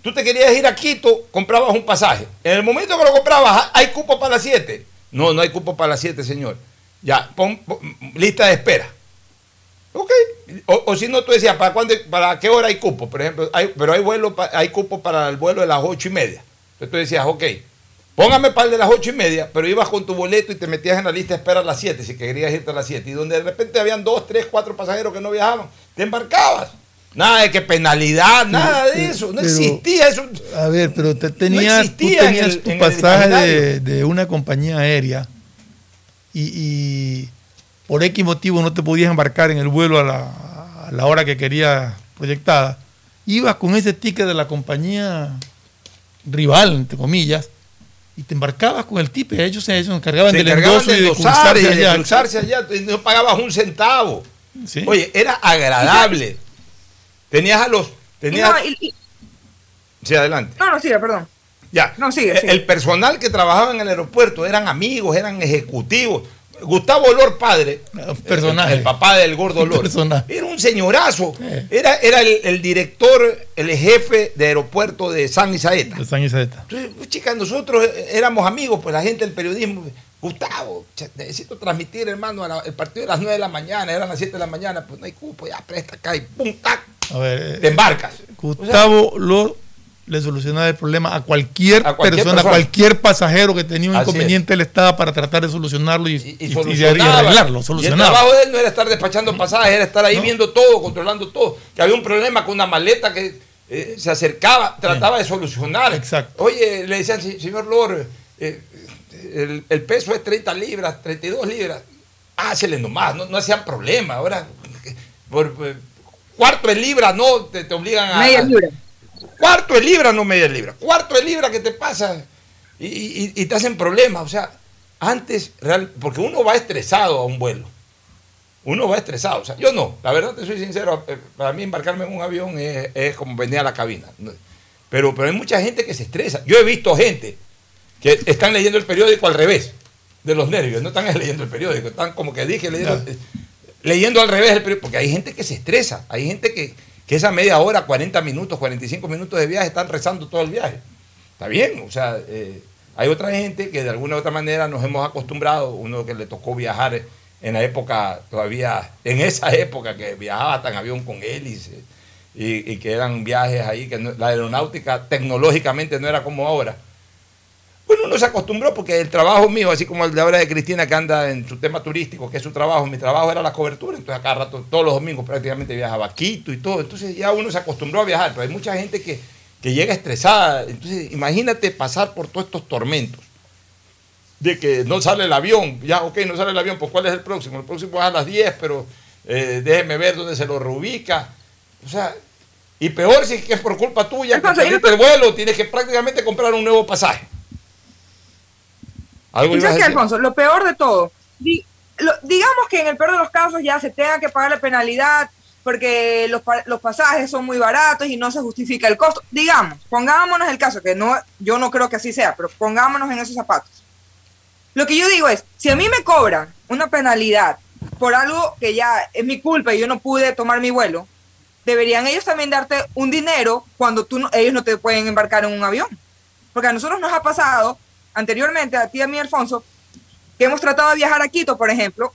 Tú te querías ir a Quito, comprabas un pasaje. En el momento que lo comprabas, ¿hay cupo para las 7? No, no hay cupo para las 7, señor. Ya, pon, pon- lista de espera. Ok. O, o si no, tú decías, ¿para, cuándo, ¿para qué hora hay cupo? Por ejemplo, hay, pero hay, vuelo, hay cupo para el vuelo de las 8 y media. Entonces tú decías, ok, póngame para el de las 8 y media, pero ibas con tu boleto y te metías en la lista de espera a las 7, si querías irte a las 7. Y donde de repente habían 2, 3, 4 pasajeros que no viajaban, te embarcabas. Nada de que penalidad, nada de eso. No pero- existía eso. A ver, pero te tenías, tú existía en tenías el- tu pasaje de, una compañía aérea y, y por X motivo no te podías embarcar en el vuelo a la, a la hora que querías proyectada. Ibas con ese ticket de la compañía rival, entre comillas, y te embarcabas con el ticket. Ellos se, ellos se encargaban Se del encargaban endoso de y de cruzarse y de allá. cruzarse allá. No pagabas un centavo. Sí. Oye, era agradable. Tenías a los. Tenías, no, y- y- sí, adelante. no, no, sigue, perdón. Ya. No, sigue, El- sigue. El personal que trabajaba en el aeropuerto eran amigos, eran ejecutivos. Gustavo Olor padre, Personaje. el, el papá del gordo Olor, Personaje. era un señorazo. Eh. Era, era el, el director, el jefe de aeropuerto de San Isaeta. De San Isaeta. Entonces, chicas, nosotros éramos amigos, pues la gente del periodismo. Gustavo, necesito transmitir, hermano, la- el partido de las 9 de la mañana, eran las 7 de la mañana, pues no hay cupo, ya presta acá y pum, tac, A ver, te eh, embarcas. Gustavo Lor le solucionaba el problema a cualquier, A cualquier persona, persona. a cualquier pasajero que tenía un Así inconveniente, él estaba para tratar de solucionarlo y, y, y- y y- y solucionaba. arreglarlo. Y el Solucionaba. trabajo de él no era estar despachando pasajes, era estar ahí No. viendo todo, controlando todo. Que había un problema con una maleta que eh, se acercaba, trataba de solucionar. Exacto. Oye, le decían, "Sí, señor Lor, eh, el, el peso es 30 libras, 32 libras. Hácele nomás, no, no hacían problema. Ahora, por, por cuarto de libra no te, te obligan a. Media libra. Cuarto de libra, no media libra. Cuarto de libra que te pasa y, y- y te hacen problemas. O sea, antes, real, porque uno va estresado a un vuelo. Uno va estresado. O sea, yo no. La verdad, te soy sincero. eh, Para mí, embarcarme en un avión es, es como venir a la cabina. Pero, pero hay mucha gente que se estresa. Yo he visto gente que están leyendo el periódico al revés de los nervios. No están leyendo el periódico. Están como que dije, leyendo, leyendo al revés el periódico. Porque hay gente que se estresa. Hay gente que, que esa media hora, 40 minutos, 45 minutos de viaje están rezando todo el viaje. Está bien. O sea, eh, hay otra gente que de alguna u otra manera nos hemos acostumbrado. Uno que le tocó viajar en la época, todavía, en esa época que viajaba en avión con hélice y, que eran viajes ahí, que la aeronáutica tecnológicamente no era como ahora. Bueno, uno se acostumbró porque el trabajo mío, así como el de ahora de Cristina que anda en su tema turístico, que es su trabajo, mi trabajo era la cobertura, entonces cada rato, todos los domingos prácticamente viajaba a Quito y todo, entonces ya uno se acostumbró a viajar, pero hay mucha gente que, que llega estresada, entonces imagínate pasar por todos estos tormentos de que no sale el avión, ya ok, no sale el avión, pues ¿cuál es el próximo? El próximo es a las 10, pero eh, déjeme ver dónde se lo reubica, o sea, y peor si es que es por culpa tuya, que el vuelo, tienes que prácticamente comprar un nuevo pasaje. ¿Algo ¿Y ibas a sabes qué? Alfonso? Lo peor de todo, di- lo- digamos que en el peor de los casos ya se tenga que pagar la penalidad porque los, los pasajes son muy baratos y no se justifica el costo. Digamos, pongámonos el caso, que no, yo no creo que así sea, pero pongámonos en esos zapatos. Lo que yo digo es, si a mí me cobran una penalidad por algo que ya es mi culpa y yo no pude tomar mi vuelo, deberían ellos también darte un dinero cuando tú no- ellos no te pueden embarcar en un avión. Porque a nosotros nos ha pasado anteriormente, a ti y a mí, Alfonso, que hemos tratado de viajar a Quito, por ejemplo,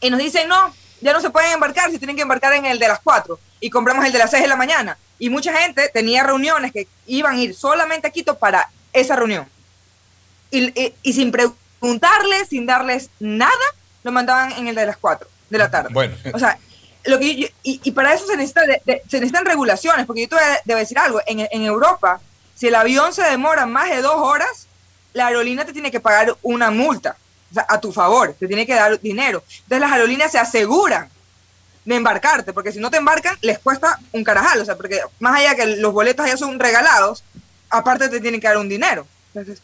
y nos dicen, no, ya no se pueden embarcar, se tienen que embarcar en el de las 4 y compramos el de las 6 de la mañana. Y mucha gente tenía reuniones que iban a ir solamente a Quito para esa reunión. Y, y- y sin preguntarles, sin darles nada, lo mandaban en el de las 4 de la tarde. Bueno. O sea, lo que yo- y, y para eso se, necesita de- de- se necesitan regulaciones, porque yo te voy a, debo decir algo, en, en Europa, si el avión se demora más de dos horas, la aerolínea te tiene que pagar una multa, o sea, a tu favor, te tiene que dar dinero. Entonces las aerolíneas se aseguran de embarcarte, porque si no te embarcan, les cuesta un carajal, o sea, porque más allá que los boletos ya son regalados, aparte te tienen que dar un dinero. Entonces,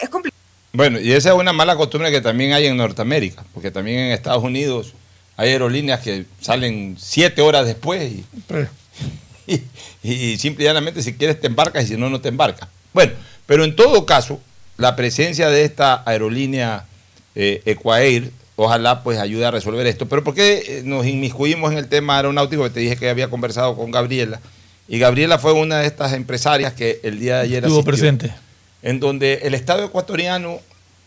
es complicado. Bueno, y esa es una mala costumbre que también hay en Norteamérica, porque también en Estados Unidos hay aerolíneas que salen siete horas después y, y, y simple y llanamente si quieres te embarcas y si no, no te embarcas. Bueno, pero en todo caso, la presencia de esta aerolínea eh, Equair, ojalá pues ayude a resolver esto. Pero ¿por qué eh, nos inmiscuimos en el tema aeronáutico? Que te dije que había conversado con Gabriela. Y Gabriela fue una de estas empresarias que el día de ayer Estuvo asistió presente. en donde el Estado ecuatoriano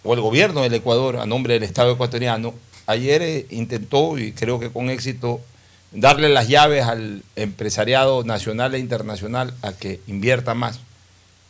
o el gobierno del Ecuador, a nombre del Estado ecuatoriano, ayer eh, intentó, y creo que con éxito, darle las llaves al empresariado nacional e internacional a que invierta más.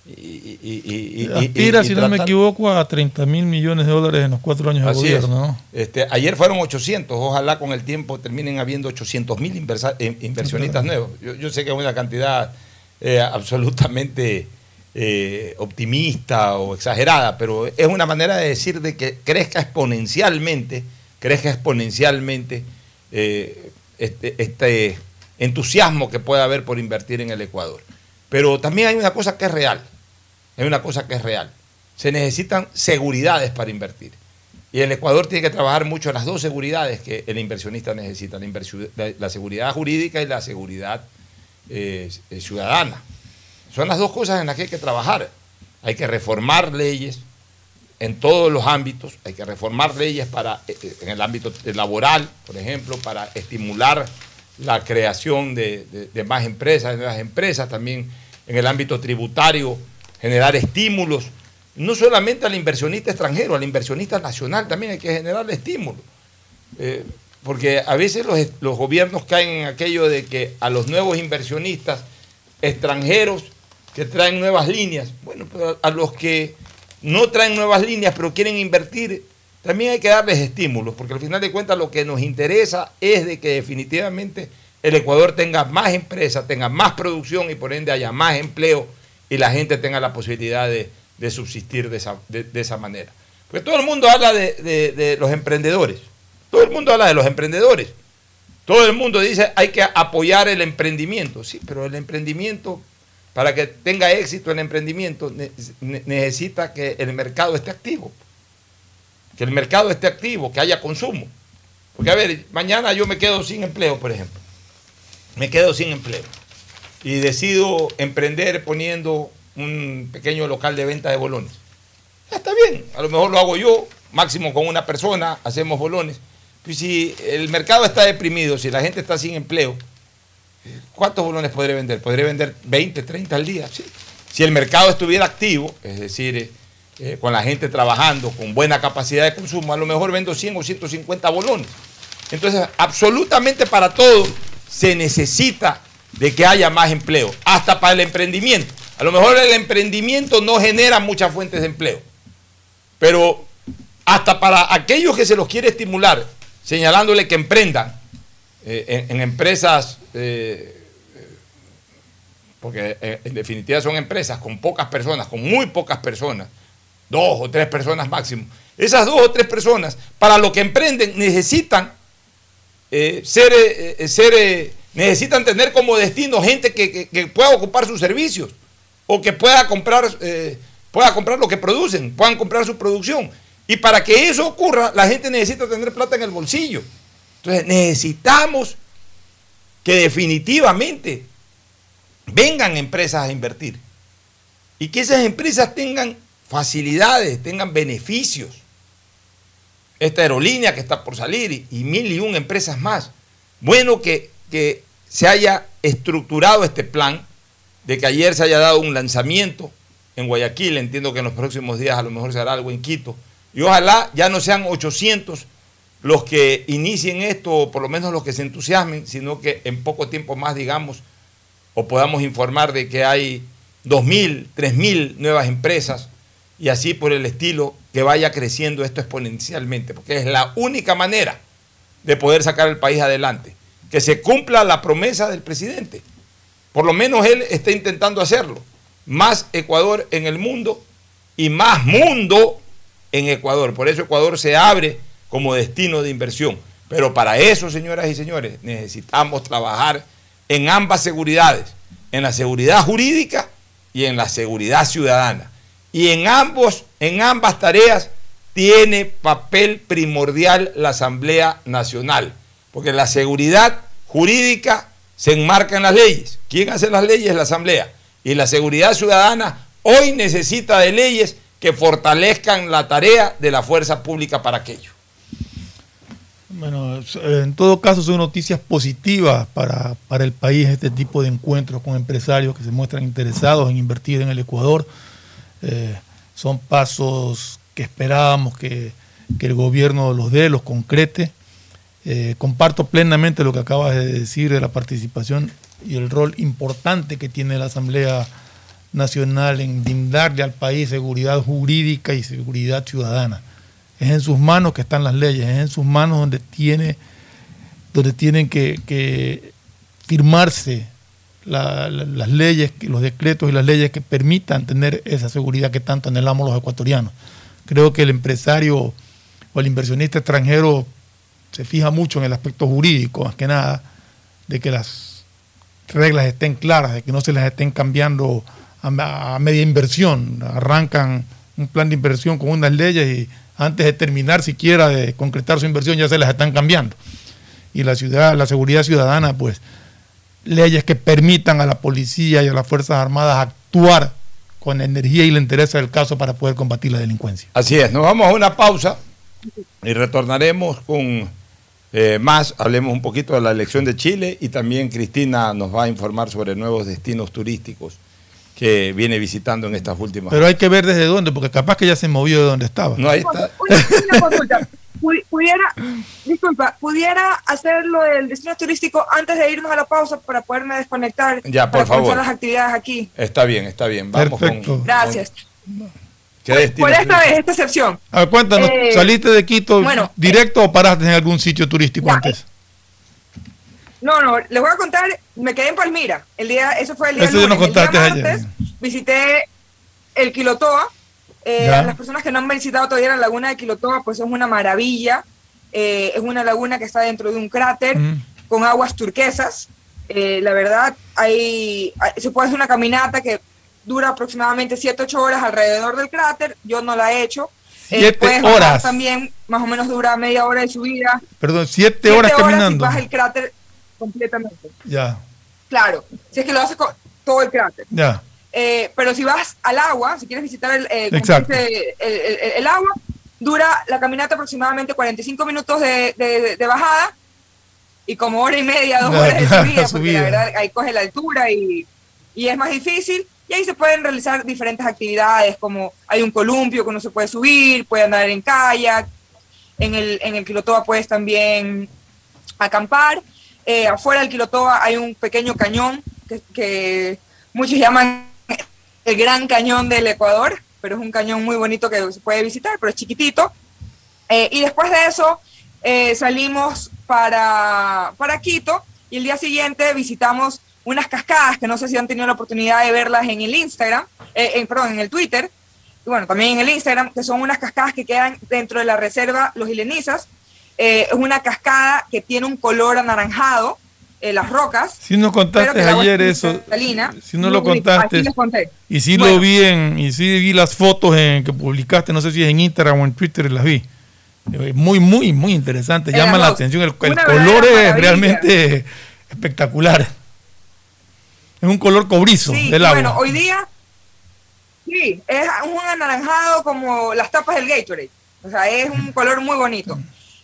Y, y- y- Aspira, si no me equivoco, a 30 mil millones de dólares en los cuatro años de gobierno. es. ¿no? Este, ayer fueron 800, ojalá con el tiempo terminen habiendo 800 mil inversionistas nuevos. Yo, yo sé que es una cantidad eh, absolutamente eh, optimista o exagerada, pero es una manera de decir de que crezca exponencialmente, crezca exponencialmente eh, este, este entusiasmo que puede haber por invertir en el Ecuador. Pero también hay una cosa que es real, hay una cosa que es real. Se necesitan seguridades para invertir. Y el Ecuador tiene que trabajar mucho en las dos seguridades que el inversionista necesita, la, seguridad jurídica y la seguridad eh, ciudadana. Son las dos cosas en las que hay que trabajar. Hay que reformar leyes, en todos los ámbitos, hay que reformar leyes para, eh, en el ámbito laboral, por ejemplo, para estimular la creación de, de más empresas, de nuevas empresas, también en el ámbito tributario, generar estímulos, no solamente al inversionista extranjero, al inversionista nacional también hay que generar estímulos. Eh, porque a veces los, los, gobiernos caen en aquello de que a los nuevos inversionistas extranjeros que traen nuevas líneas, bueno, a los que no traen nuevas líneas pero quieren invertir, también hay que darles estímulos, porque al final de cuentas lo que nos interesa es de que definitivamente el Ecuador tenga más empresas, tenga más producción y por ende haya más empleo y la gente tenga la posibilidad de, subsistir de esa, de, esa, manera. Porque todo el mundo habla de, los emprendedores, todo el mundo habla de los emprendedores, todo el mundo dice hay que apoyar el emprendimiento, sí, pero el emprendimiento, para que tenga éxito el emprendimiento, necesita que el mercado esté activo, que el mercado esté activo, que haya consumo. Porque a ver, mañana yo me quedo sin empleo, por ejemplo. Me quedo sin empleo y decido emprender poniendo un pequeño local de venta de bolones. está bien, a lo mejor lo hago yo, máximo con una persona, hacemos bolones. Pues si el mercado está deprimido, si la gente está sin empleo, ¿cuántos bolones podré vender? Podré vender 20, 30 al día. Si el mercado estuviera activo, es decir, eh, con la gente trabajando, con buena capacidad de consumo, a lo mejor vendo 100 o 150 bolones. Entonces, absolutamente para todo se necesita de que haya más empleo, hasta para el emprendimiento. A lo mejor el emprendimiento no genera muchas fuentes de empleo, pero hasta para aquellos que se los quiere estimular, señalándole que emprendan eh, en, empresas, eh, porque eh, en definitiva son empresas con pocas personas, con muy pocas personas, dos o tres personas máximo. Esas dos o tres personas, para lo que emprenden, necesitan ser, ser necesitan tener como destino gente que, pueda ocupar sus servicios o que pueda comprar, pueda comprar lo que producen, puedan comprar su producción. Y para que eso ocurra, la gente necesita tener plata en el bolsillo. Entonces necesitamos que definitivamente vengan empresas a invertir y que esas empresas tengan facilidades, tengan beneficios esta aerolínea que está por salir y, mil y un empresas más. Bueno que, que se haya estructurado este plan, de que ayer se haya dado un lanzamiento en Guayaquil, entiendo que en los próximos días a lo mejor se hará algo en Quito, y ojalá ya no sean 800 los que inicien esto, o por lo menos los que se entusiasmen, sino que en poco tiempo más, digamos, o podamos informar de que hay 2.000, 3.000 nuevas empresas y así por el estilo que vaya creciendo esto exponencialmente, porque es la única manera de poder sacar el país adelante, que se cumpla la promesa del presidente. Por lo menos él está intentando hacerlo. Más Ecuador en el mundo y más mundo en Ecuador. Por eso Ecuador se abre como destino de inversión. Pero para eso, señoras y señores, necesitamos trabajar en ambas seguridades, en la seguridad jurídica y en la seguridad ciudadana. Y en, ambos, en ambas tareas tiene papel primordial la Asamblea Nacional, porque la seguridad jurídica se enmarca en las leyes. ¿Quién hace las leyes? La Asamblea. Y la seguridad ciudadana hoy necesita de leyes que fortalezcan la tarea de la fuerza pública para aquello. Bueno, en todo caso son noticias positivas para, para el país este tipo de encuentros con empresarios que se muestran interesados en invertir en el Ecuador. Eh, son pasos que esperábamos que, el gobierno los dé, los concrete. Eh, comparto plenamente lo que acabas de decir de la participación y el rol importante que tiene la Asamblea Nacional en brindarle al país seguridad jurídica y seguridad ciudadana. Es en sus manos que están las leyes, es en sus manos donde, tiene, donde tienen que, que firmarse las leyes, los decretos y las leyes que permitan tener esa seguridad que tanto anhelamos los ecuatorianos. Creo que el empresario o el inversionista extranjero se fija mucho en el aspecto jurídico, más que nada, de que las reglas estén claras, de que no se las estén cambiando a, media inversión. Arrancan un plan de inversión con unas leyes y antes de terminar siquiera de concretar su inversión ya se las están cambiando. Y la ciudad, la seguridad ciudadana, pues leyes que permitan a la policía y a las Fuerzas Armadas actuar con la energía y la interés del caso para poder combatir la delincuencia. Así es, nos vamos a una pausa y retornaremos con eh, más. Hablemos un poquito de la elección de Chile y también Cristina nos va a informar sobre nuevos destinos turísticos que viene visitando en estas últimas. Pero hay que ver desde dónde, porque capaz que ya se movió de donde estaba. No, ahí está. Una, una consulta. Pu- Pudiera, disculpa, pudiera hacerlo del destino turístico antes de irnos a la pausa para poderme desconectar. Ya, por para favor. las actividades aquí. Está bien, está bien. Vamos Perfecto. con. Gracias. con- ¿Qué destino Por esta vez, esta excepción. A ver, cuéntanos, Eh, ¿saliste de Quito bueno, directo o paraste en algún sitio turístico ya, antes? No, no, les voy a contar, me quedé en Palmira. El día, eso fue el día Eso lunes. El día ayer. martes visité el Quilotoa. Eh, las personas que no han visitado todavía la laguna de Quilotoa, pues es una maravilla. Eh, es una laguna que está dentro de un cráter Mm. con aguas turquesas. Eh, la verdad, hay, hay- se puede hacer una caminata que dura aproximadamente 7-8 horas alrededor del cráter. Yo no la he hecho. Eh, puedes horas. También más o menos dura media hora de subida. Perdón, siete, Siete horas y caminando. bajas el cráter completamente. Ya, Claro, si es que lo haces con todo el cráter. ya. Eh, pero si vas al agua, si quieres visitar el, eh, el, el- el agua, dura la caminata aproximadamente 45 minutos de, de- de bajada y como hora y media, dos horas de claro, subida, porque subida. la verdad ahí coge la altura y, y es más difícil. Y ahí se pueden realizar diferentes actividades, como hay un columpio que uno se puede subir, puede andar en kayak, en el, en el Quilotoa puedes también acampar. Eh, afuera del Quilotoa hay un pequeño cañón que, muchos llaman el Gran Cañón del Ecuador, pero es un cañón muy bonito que se puede visitar, pero es chiquitito. Eh, y después de eso eh, salimos para, para Quito y el día siguiente visitamos unas cascadas que no sé si han tenido la oportunidad de verlas en el Instagram, eh, en- perdón, en el Twitter, y bueno, también en el Instagram, que son unas cascadas que quedan dentro de la reserva Los Ilenizas. Eh, es una cascada que tiene un color anaranjado, eh, las rocas. Si pero contaste ayer es eso, cristalina. si no lo contaste, y si Bueno. lo vi en, y sí vi las fotos en, que publicaste, no sé si es en Instagram o en Twitter, las vi. Eh, Muy, muy, muy interesante. Llama la atención. El, el color es realmente espectacular. Es un color cobrizo Sí, del agua. bueno, hoy día, sí, es un anaranjado como las tapas del Gatorade. O sea, es un color muy bonito.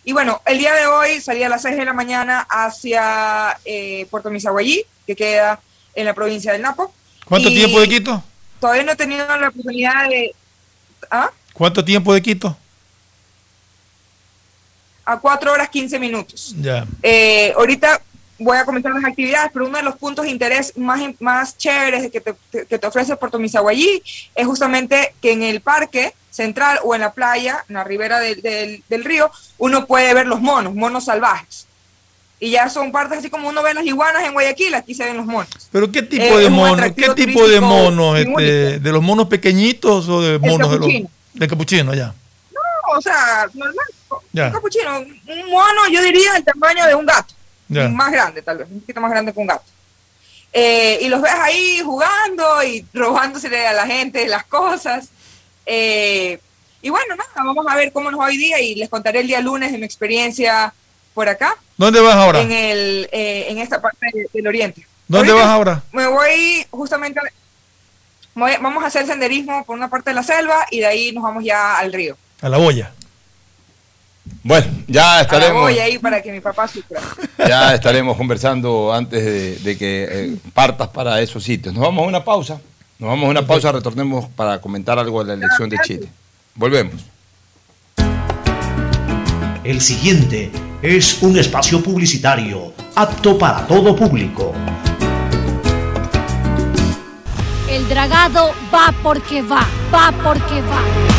Y bueno, el día de hoy salí a las 6 de la mañana hacia eh, Puerto Misaguayí, que queda en la provincia del Napo. ¿Cuánto y tiempo de Quito? Todavía no he tenido la oportunidad de... ¿Ah? ¿Cuánto tiempo de Quito? A 4 horas 15 minutos. Ya. Eh, ahorita voy a comentar las actividades, pero uno de los puntos de interés más, más chéveres que te, que te ofrece Puerto Misaguayí es justamente que en el parque central o en la playa, en la ribera del, del- del río, uno puede ver los monos, monos salvajes. Y ya son partes así como uno ve las iguanas en Guayaquil, aquí se ven los monos. ¿Pero qué tipo Eh, de monos? ¿Qué tipo de monos? Este. ¿De los monos pequeñitos o de monos de los de capuchino ya? No, o sea, normal, Ya. un capuchino, un mono yo diría el tamaño de un gato. Más grande tal vez, un poquito más grande que un gato. Eh, y los ves ahí jugando y robándose a la gente las cosas. Eh, y bueno, nada, vamos a ver cómo nos va hoy día y les contaré el día lunes de mi experiencia por acá, ¿Dónde vas ahora? en, el, eh, en esta parte de- del oriente. ¿Dónde Ahorita vas ahora? Me voy justamente, voy- vamos a hacer senderismo por una parte de la selva y de ahí nos vamos ya al río. A la boya. Bueno, ya estaremos, voy ahí para que mi papá sufra. ya estaremos conversando antes de, de que eh, partas para esos sitios. Nos vamos a una pausa. Nos vamos a una pausa, retornemos para comentar algo de la elección de Chile. Volvemos. El siguiente es un espacio publicitario apto para todo público. El dragado va porque va, va porque va.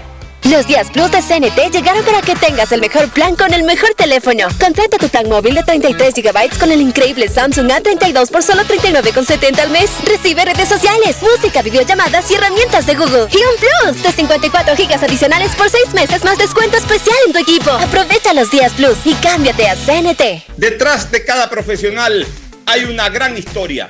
Los días Plus de CNT llegaron para que tengas el mejor plan con el mejor teléfono. Contrata tu plan móvil de 33 GB con el increíble Samsung A32 por solo 39,70 al mes. Recibe redes sociales, música, videollamadas y herramientas de Google. Y un Plus de 54 GB adicionales por 6 meses más descuento especial en tu equipo. Aprovecha los días Plus y cámbiate a CNT. Detrás de cada profesional hay una gran historia.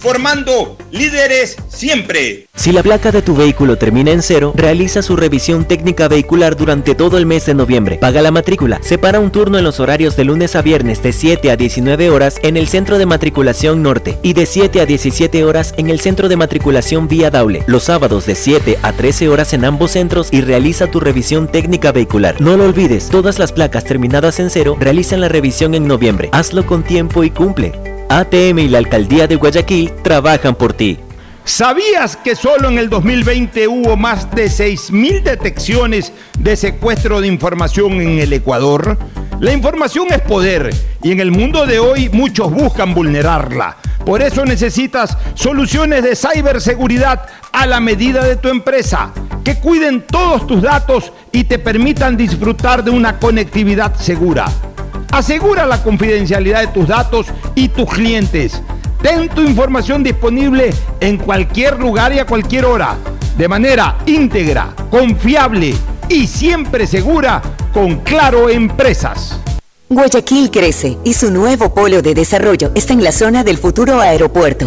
formando líderes siempre. Si la placa de tu vehículo termina en cero, realiza su revisión técnica vehicular durante todo el mes de noviembre. Paga la matrícula. Separa un turno en los horarios de lunes a viernes de 7 a 19 horas en el Centro de Matriculación Norte y de 7 a 17 horas en el Centro de Matriculación Vía Daule. Los sábados de 7 a 13 horas en ambos centros y realiza tu revisión técnica vehicular. No lo olvides, todas las placas terminadas en cero realizan la revisión en noviembre. Hazlo con tiempo y cumple. ATM y la Alcaldía de Guayaquil trabajan por ti. ¿Sabías que solo en el 2020 hubo más de 6.000 detecciones de secuestro de información en el Ecuador? La información es poder y en el mundo de hoy muchos buscan vulnerarla. Por eso necesitas soluciones de ciberseguridad a la medida de tu empresa, que cuiden todos tus datos y te permitan disfrutar de una conectividad segura. Asegura la confidencialidad de tus datos y tus clientes. Ten tu información disponible en cualquier lugar y a cualquier hora, de manera íntegra, confiable y siempre segura con Claro Empresas. Guayaquil crece y su nuevo polo de desarrollo está en la zona del futuro aeropuerto.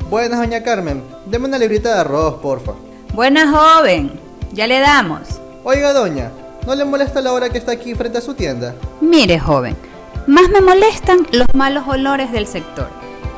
Buenas, doña Carmen. Deme una librita de arroz, porfa. Buenas, joven. Ya le damos. Oiga, doña, ¿no le molesta la hora que está aquí frente a su tienda? Mire, joven, más me molestan los malos olores del sector.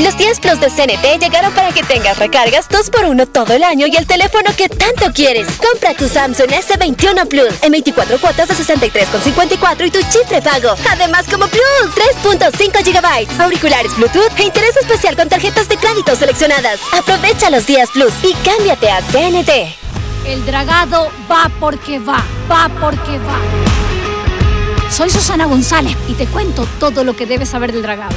Los 10 Plus de CNT llegaron para que tengas recargas 2x1 todo el año y el teléfono que tanto quieres. Compra tu Samsung S21 Plus en 24 cuotas de 63,54 y tu chip prepago. Además, como Plus, 3.5 GB, auriculares Bluetooth e interés especial con tarjetas de crédito seleccionadas. Aprovecha los días Plus y cámbiate a CNT. El dragado va porque va, va porque va. Soy Susana González y te cuento todo lo que debes saber del dragado.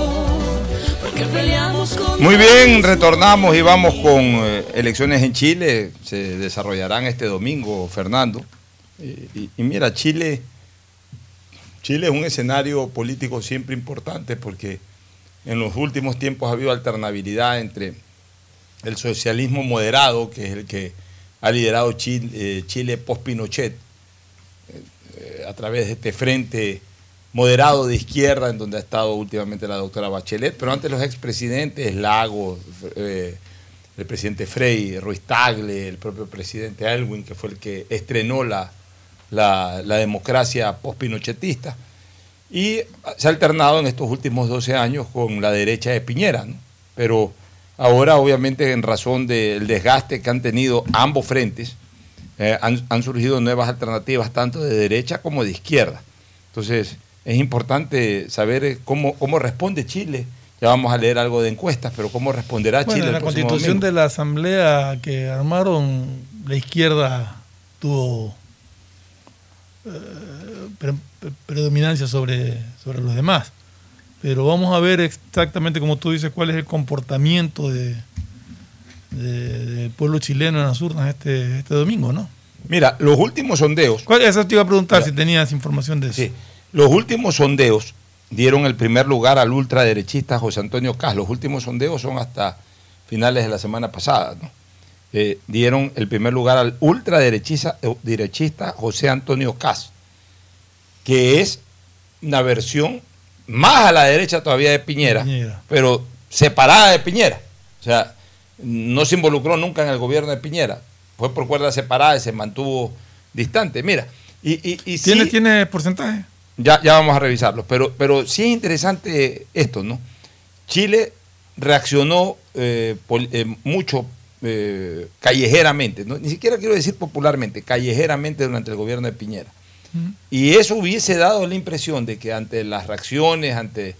Muy bien, retornamos y vamos con eh, elecciones en Chile. Se desarrollarán este domingo, Fernando. Y, y- y mira, Chile, Chile es un escenario político siempre importante porque en los últimos tiempos ha habido alternabilidad entre el socialismo moderado, que es el que ha liderado Chile, eh, Chile post-Pinochet, eh, a través de este frente moderado de izquierda, en donde ha estado últimamente la doctora Bachelet, pero antes los expresidentes, Lagos, eh, el presidente Frey, Ruiz Tagle, el propio presidente Elwin, que fue el que estrenó la, la, la democracia post-pinochetista, y se ha alternado en estos últimos 12 años con la derecha de Piñera, ¿no? pero ahora obviamente en razón del desgaste que han tenido ambos frentes, eh, han, han surgido nuevas alternativas tanto de derecha como de izquierda. Entonces es importante saber eh, cómo, cómo responde Chile. Ya vamos a leer algo de encuestas, pero cómo responderá Bueno, Chile. en la constitución domingo? de la asamblea que armaron, la izquierda tuvo eh, pre- pre- predominancia sobre, sobre los demás. Pero vamos a ver exactamente, como tú dices, cuál es el comportamiento de, de- del pueblo chileno en las urnas este, este domingo, ¿no? Mira, los últimos sondeos. ¿Cuál, eso te iba a preguntar si tenías información de eso. Sí. Los últimos sondeos dieron el primer lugar al ultraderechista José Antonio Cas. Los últimos sondeos son hasta finales de la semana pasada. ¿no? Eh, dieron el primer lugar al ultraderechista eh, derechista José Antonio Cas, que es una versión más a la derecha todavía de Piñera, Piñera. pero separada de Piñera. O sea, no se involucró nunca en el gobierno de Piñera. Fue por cuerda separada y se mantuvo distante. Mira, y, y, y sí- ¿Tiene, ¿Tiene porcentaje? Ya, ya vamos a revisarlo. Pero, pero sí es interesante esto, ¿no? Chile reaccionó eh, pol- eh, mucho eh, callejeramente, ¿no? ni siquiera quiero decir popularmente, callejeramente durante el gobierno de Piñera. Y eso hubiese dado la impresión de que ante las reacciones, ante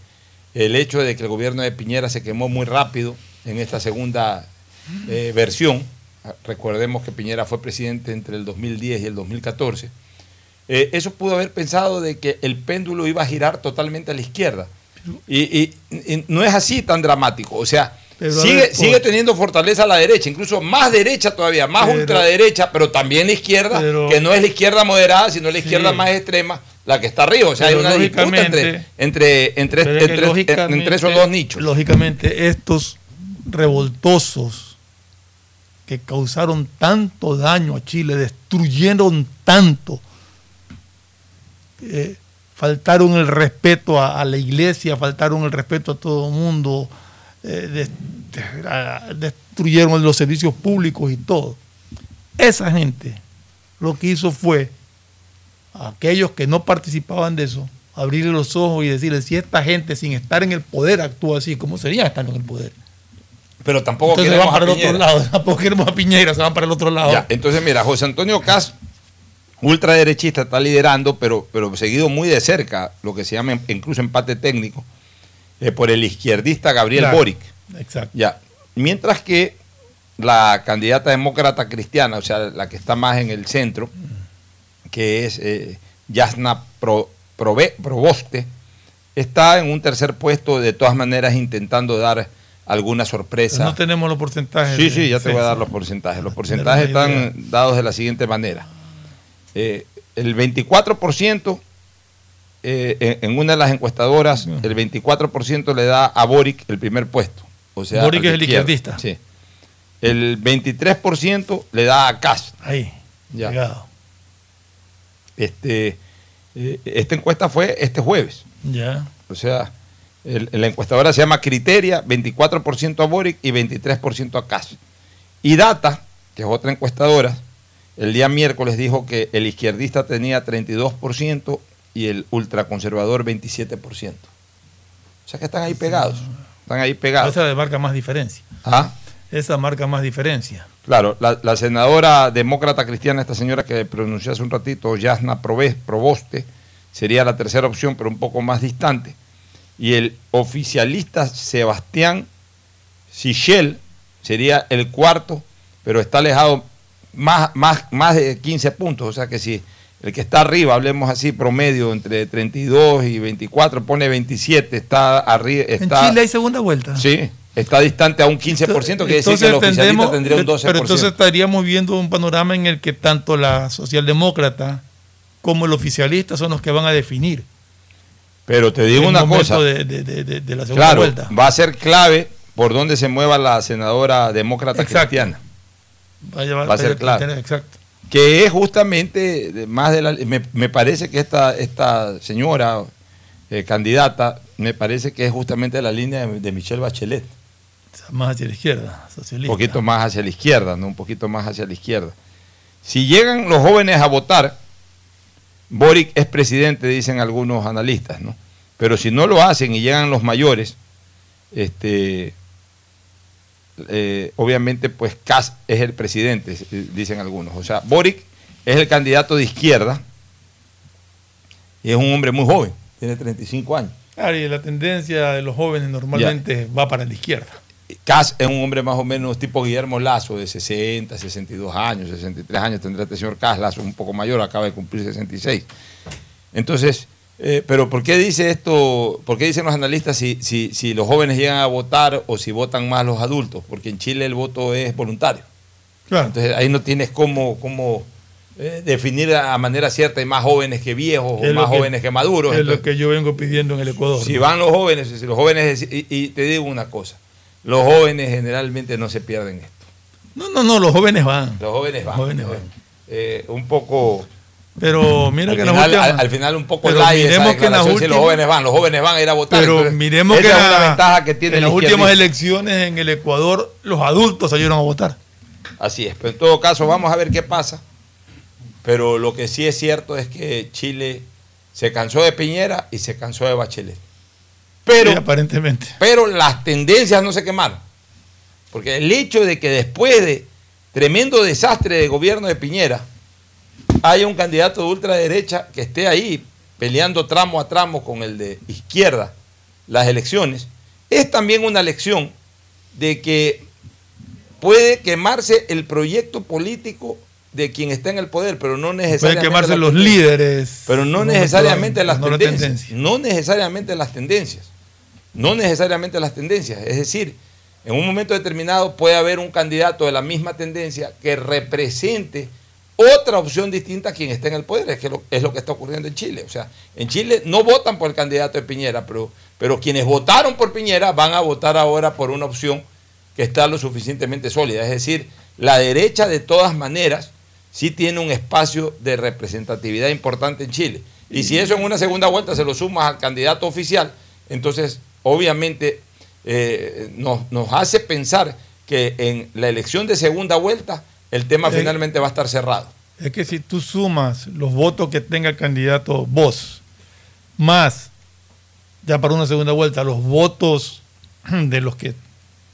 el hecho de que el gobierno de Piñera se quemó muy rápido en esta segunda eh, versión, recordemos que Piñera fue presidente entre el 2010 y el 2014, eh, eso pudo haber pensado de que el péndulo iba a girar totalmente a la izquierda. Y, y- y no es así tan dramático. O sea, Pero, sigue, ver, sigue teniendo fortaleza a la derecha, incluso más derecha todavía, más Pero- ultraderecha, pero también la izquierda, Pero- que no es la izquierda moderada, sino la izquierda Sí. más extrema, la que está arriba. O sea, hay una disputa entre, entre, entre, entre esos dos nichos. Lógicamente, estos revoltosos que causaron tanto daño a Chile, destruyeron tanto, eh, faltaron el respeto a, a la iglesia, faltaron el respeto a todo el mundo, eh, des- de- a- destruyeron los servicios públicos y todo. Esa gente lo que hizo fue a aquellos que no participaban de eso, abrirle los ojos y decirles, si esta gente sin estar en el poder actúa así, ¿cómo sería estar en el poder? Pero tampoco Entonces queremos van para a el otro lado. Tampoco queremos a Piñera, se van para el otro lado. Ya, entonces mira, José Antonio Cas, ultraderechista, está liderando, pero, pero seguido muy de cerca, lo que se llama incluso empate técnico, eh, por el izquierdista Gabriel Claro. Boric. Exacto. Ya. Mientras que la candidata demócrata cristiana, o sea, la que está más en el centro, que es eh, Yasna Pro- Prove- Proboste, está en un tercer puesto, de todas maneras intentando dar alguna sorpresa. No tenemos los porcentajes. Sí, sí, ya te sí, voy a dar los porcentajes. Los porcentajes están dados de la siguiente manera. Eh, el 24%, eh, en en una de las encuestadoras, el 24% le da a Boric el primer puesto. O sea, Boric es el izquierdista. Sí. El 23% le da a Cast. Ahí, Ya. pegado. Este, eh, esta encuesta fue este jueves. Ya. O sea, el- la encuestadora se llama Criteria, 24% a Boric y 23% a Cas. Y Data, que es otra encuestadora, el día miércoles dijo que el izquierdista tenía 32% y el ultraconservador 27%. O sea que están ahí pegados. Están ahí pegados. Esa marca más diferencia. Ah, Esa marca más diferencia. Claro, la, la senadora demócrata cristiana, esta señora que pronunció hace un ratito, Yasna Proboste, sería la tercera opción, pero un poco más distante. Y el oficialista Sebastián Sichel sería el cuarto, pero está alejado más, más, más de 15 puntos. O sea que si el que está arriba, hablemos así, promedio entre 32 y 24, pone 27, está arriba. Está, en Chile hay segunda vuelta. Sí, está distante a un 15%, que decir que el oficialista tendría un 12%. Pero entonces estaríamos viendo un panorama en el que tanto la socialdemócrata como el oficialista son los que van a definir. Pero te digo el una cosa. De, de- de- de- de la segunda Claro, vuelta. va a ser clave por donde se mueva la senadora demócrata Exacto. cristiana. Va a ser vaya- clave. Exacto. Que es justamente más de la. Me, me parece que esta, esta señora eh, candidata, me parece que es justamente la línea de, de Michelle Bachelet. Más hacia la izquierda, Un socialista. poquito más hacia la izquierda, ¿no? Un poquito más hacia la izquierda. Si llegan los jóvenes a votar, Boric es presidente, dicen algunos analistas, ¿no? Pero si no lo hacen y llegan los mayores, este, eh, obviamente, pues Kass es el presidente, eh, dicen algunos. O sea, Boric es el candidato de izquierda y es un hombre muy joven, tiene 35 años. Claro, y la tendencia de los jóvenes normalmente va para la izquierda. Kass es un hombre más o menos tipo Guillermo Lazo, de 60, 62 años, 63 años tendrá este señor Kass, Lazo un poco mayor, acaba de cumplir 66. Entonces, eh, pero ¿por qué dice esto? ¿Por qué dicen los analistas si, si, si los jóvenes llegan a votar o si votan más los adultos? Porque en Chile el voto es voluntario. Claro. Entonces ahí no tienes cómo, cómo eh, definir a manera cierta, más jóvenes que viejos Es o más que- jóvenes que maduros. Es Entonces, lo que yo vengo pidiendo en el Ecuador. si ¿no? van los jóvenes, si los jóvenes, y, y te digo una cosa, los jóvenes generalmente no se pierden esto. No, no, no, los jóvenes van. Los jóvenes van. Los jóvenes van. Eh, un poco. Pero mira al que las final, últimas- al, al final un poco pero miremos que en las si los jóvenes van, los jóvenes van a ir a votar. Pero entonces, miremos esa que es la- una ventaja que tiene en las últimas elecciones en el Ecuador los adultos salieron a votar. Así es, pero en todo caso vamos a ver qué pasa. Pero lo que sí es cierto es que Chile se cansó de Piñera y se cansó de Bachelet. Pero, Sí, aparentemente. pero las tendencias no se quemaron. Porque el hecho de que después de tremendo desastre de gobierno de Piñera, haya un candidato de ultraderecha que esté ahí peleando tramo a tramo con el de izquierda las elecciones, es también una lección de que puede quemarse el proyecto político de quien está en el poder, pero no Pueden necesariamente quemarse los líderes. Pero no necesariamente las la tendencias. tendencia. No necesariamente las tendencias. No necesariamente las tendencias. Es decir, en un momento determinado puede haber un candidato de la misma tendencia que represente otra opción distinta a quien está en el poder. Es, que lo, es lo que está ocurriendo en Chile. O sea, en Chile no votan por el candidato de Piñera, pero, pero quienes votaron por Piñera van a votar ahora por una opción que está lo suficientemente sólida. Es decir, la derecha de todas maneras sí tiene un espacio de representatividad importante en Chile. Y si eso en una segunda vuelta se lo sumas al candidato oficial, entonces obviamente eh, nos, nos hace pensar que en la elección de segunda vuelta el tema Eh, finalmente va a estar cerrado. Es que si tú sumas los votos que tenga el candidato vos, más ya para una segunda vuelta los votos de los que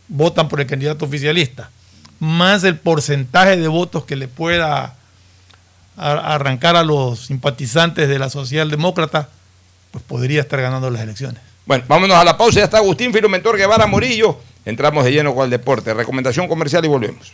votan por el candidato oficialista, más el porcentaje de votos que le pueda a- arrancar a los simpatizantes de la socialdemócrata, pues podría estar ganando las elecciones. Bueno, vámonos a la pausa. Ya está Agustín Filomentor Guevara Morillo. Entramos de lleno con el deporte. Recomendación comercial y volvemos.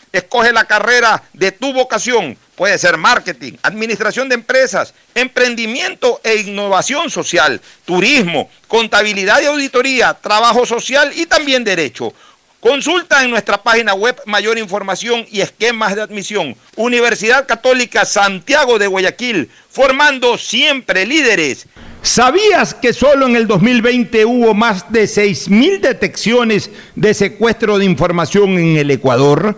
Escoge la carrera de tu vocación. Puede ser marketing, administración de empresas, emprendimiento e innovación social, turismo, contabilidad y auditoría, trabajo social y también derecho. Consulta en nuestra página web mayor información y esquemas de admisión. Universidad Católica Santiago de Guayaquil, formando siempre líderes. ¿Sabías que solo en el 2020 hubo más de 6.000 detecciones de secuestro de información en el Ecuador?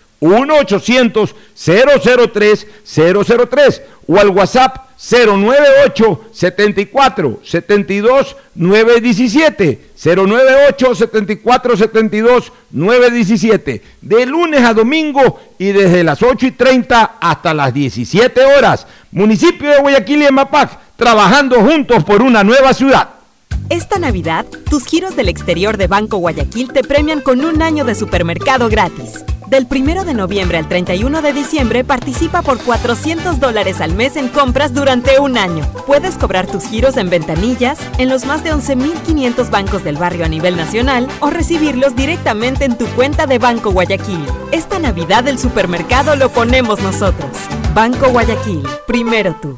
1-800-003-003 o al WhatsApp 098 74 72 917 098 74 72 917 de lunes a domingo y desde las 8 y 30 hasta las 17 horas. Municipio de Guayaquil y Mapac trabajando juntos por una nueva ciudad. Esta Navidad, tus giros del exterior de Banco Guayaquil te premian con un año de supermercado gratis. Del 1 de noviembre al 31 de diciembre participa por 400 dólares al mes en compras durante un año. Puedes cobrar tus giros en ventanillas, en los más de 11.500 bancos del barrio a nivel nacional o recibirlos directamente en tu cuenta de Banco Guayaquil. Esta Navidad el supermercado lo ponemos nosotros. Banco Guayaquil, primero tú.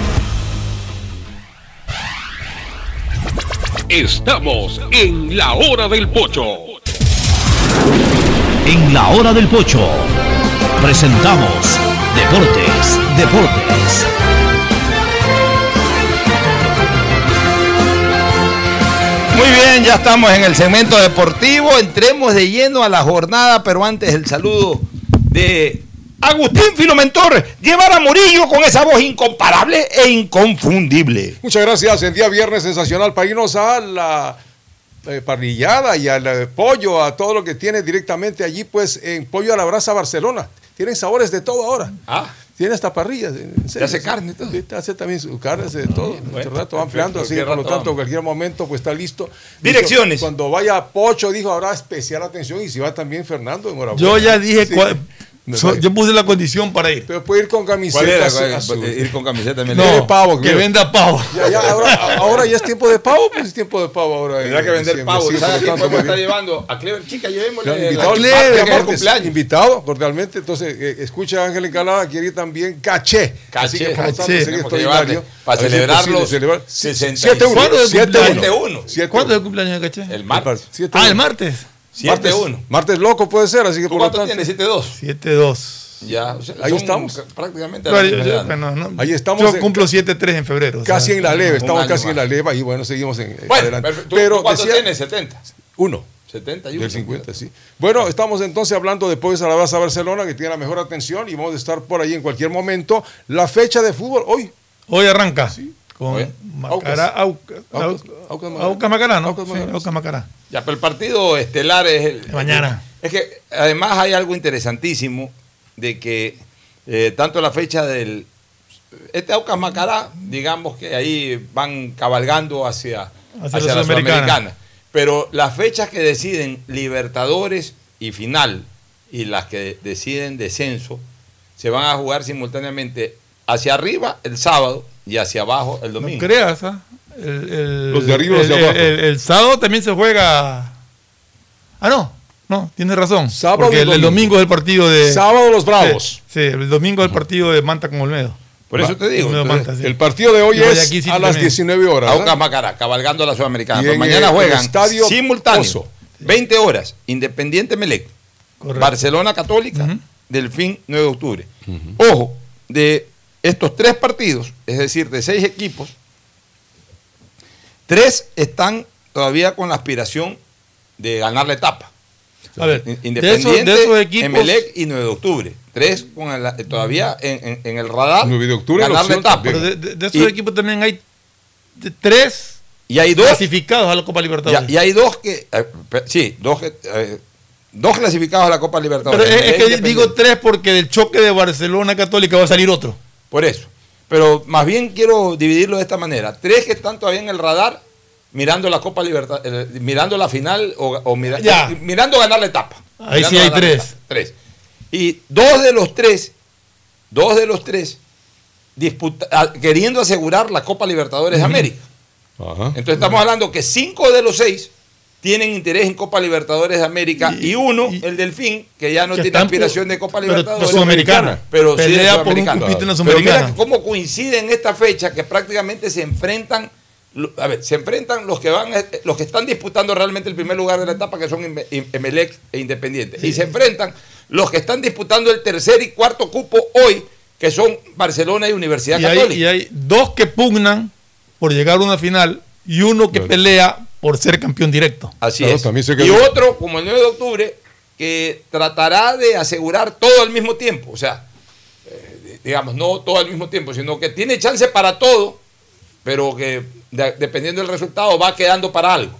Estamos en la hora del pocho. En la hora del pocho presentamos Deportes, Deportes. Muy bien, ya estamos en el segmento deportivo. Entremos de lleno a la jornada, pero antes el saludo de Agustín Filomentor. Llevar a Murillo con esa voz incomparable e inconfundible. Muchas gracias. El día viernes sensacional para irnos a la eh, parrillada y al eh, pollo, a todo lo que tiene directamente allí, pues en Pollo a la Brasa Barcelona. Tienen sabores de todo ahora. Ah. Tiene hasta parrillas. en serio. hace carne todo. Sí, te hace también su carne, hace de todo. bueno, Mucho rato va ampliando, así por lo tanto, vamos. cualquier momento pues está listo. Direcciones. Dijo, cuando vaya Pocho, dijo, habrá especial atención y si va también Fernando, enhorabuena. Yo ya dije Sí. So- yo puse la condición para ir. Pero puede ir con camiseta. ¿Cuál era? azul- ¿Cuál- azul. Ir con camiseta No, Quiere pavo, que quiere- venda pavo. Ya, ya, ahora, ahora ya es tiempo de pavo, pues es tiempo de pavo ahora. Tendrá en que vender pavo. Sí, ¿Sabes a quién podemos estar llevando? A Clever Chica, llevémosle. Invitado, el Clever, cumpleaños. invitado cordialmente. Entonces, eh, escucha a Ángel Encalada, quiere ir también caché. Así que por lo tanto, Caché. sería extraordinario. para A ver si es celebrar posible los celebrar. 65. 7-1. ¿Cuándo es el 7-1. 7-1. ¿Cuándo es el cumpleaños de Caché? El martes. Ah, el martes. Martes, 7-1. martes loco puede ser, así que ¿Tú por cuánto tienes? 7-2. 7-2. Ya, o sea, Ahí estamos. ca- Prácticamente a la yo- bueno, no, Ahí estamos Yo en- cumplo 7-3 en febrero. o sea, Casi en la leve, estamos casi en más. la leve y bueno, seguimos en Bueno, adelante. perfecto. ¿Tú Pero ¿cuánto decía- tienes? 70. Uno. 71. Del 50, sí. Bueno, estamos entonces hablando de Pollos a la Brasa Barcelona, que tiene la mejor atención y vamos a estar por ahí en cualquier momento. La fecha de fútbol hoy. Hoy arranca. Con Oye, Macará, Aucas. Aucas, Aucas, Aucas Macará. ¿no? Aucas Macará. Ya, pero el partido estelar es el. De mañana. Es que además hay algo interesantísimo de que eh, tanto la fecha del. Este Aucas Macará, digamos que ahí van cabalgando hacia, Hacia la Sudamericana. Sudamericana. Pero las fechas que deciden Libertadores y final y las que deciden descenso se van a jugar simultáneamente hacia arriba el sábado y hacia abajo el No domingo. creas, ¿ah? El, el- Los de arriba el, los de el- abajo. el- el sábado también se juega. Ah, no. No, tienes razón. Sábado porque el, el domingo. es el partido de. Sábado los Bravos. Sí, sí, el domingo es el partido de Manta con Olmedo. Por eso te digo, Olmedo entonces, Manta, sí. El partido de hoy es a las también. 19 horas. Aucas. Macará, cabalgando a la Sudamericana. En mañana el juegan Estadio simultáneo, Pozo. 20 horas, Independiente Melec, Correcto. Barcelona Católica, Ujú. Delfín 9 de octubre. Ojo, de estos tres partidos, es decir, de seis equipos, tres están todavía con la aspiración de ganar la etapa. A ver, In- de esos, Independiente, de esos equipos. Emelec y 9 de octubre. Tres con el- todavía en, en- en el radar. 9 de octubre, ganar la etapa. pero de, de- esos Y- equipos también hay tres Y hay dos clasificados a la Copa Libertadores. Y, y hay dos que, eh, sí, dos, que, eh, dos clasificados a la Copa Libertadores. Pero es, es que digo tres porque del choque de Barcelona Católica va a salir otro. Por eso. Pero más bien quiero dividirlo de esta manera. Tres que están todavía en el radar mirando la Copa Libertadores, mirando la final o, o mira- Ya. eh, mirando ganar la etapa. Ahí sí hay tres. etapa. Tres. Y dos de los tres, dos de los tres, disputa- ah, queriendo asegurar la Copa Libertadores de América. Entonces estamos hablando que cinco de los seis tienen interés en Copa Libertadores de América y, Y- uno, y- el Delfín, que ya no que tiene aspiración de Copa pero Libertadores. Sudamericana. Pero sí de Sudamericana. en la Pero mira cómo coincide en esta fecha que prácticamente se enfrentan, a ver, se enfrentan los que van, eh, los que están disputando realmente el primer lugar de la etapa, que son Em- Em- Emelec e Independiente. Y se enfrentan los que están disputando el tercer y cuarto cupo hoy, que son Barcelona y Universidad Y hay, Católica. y hay dos que pugnan por llegar a una final y uno que pelea por ser campeón directo. Así Claro, es. también se Y otro, como el 9 de octubre, que tratará de asegurar todo al mismo tiempo. O sea, eh, digamos, no todo al mismo tiempo, sino que tiene chance para todo, pero que de- dependiendo del resultado va quedando para algo.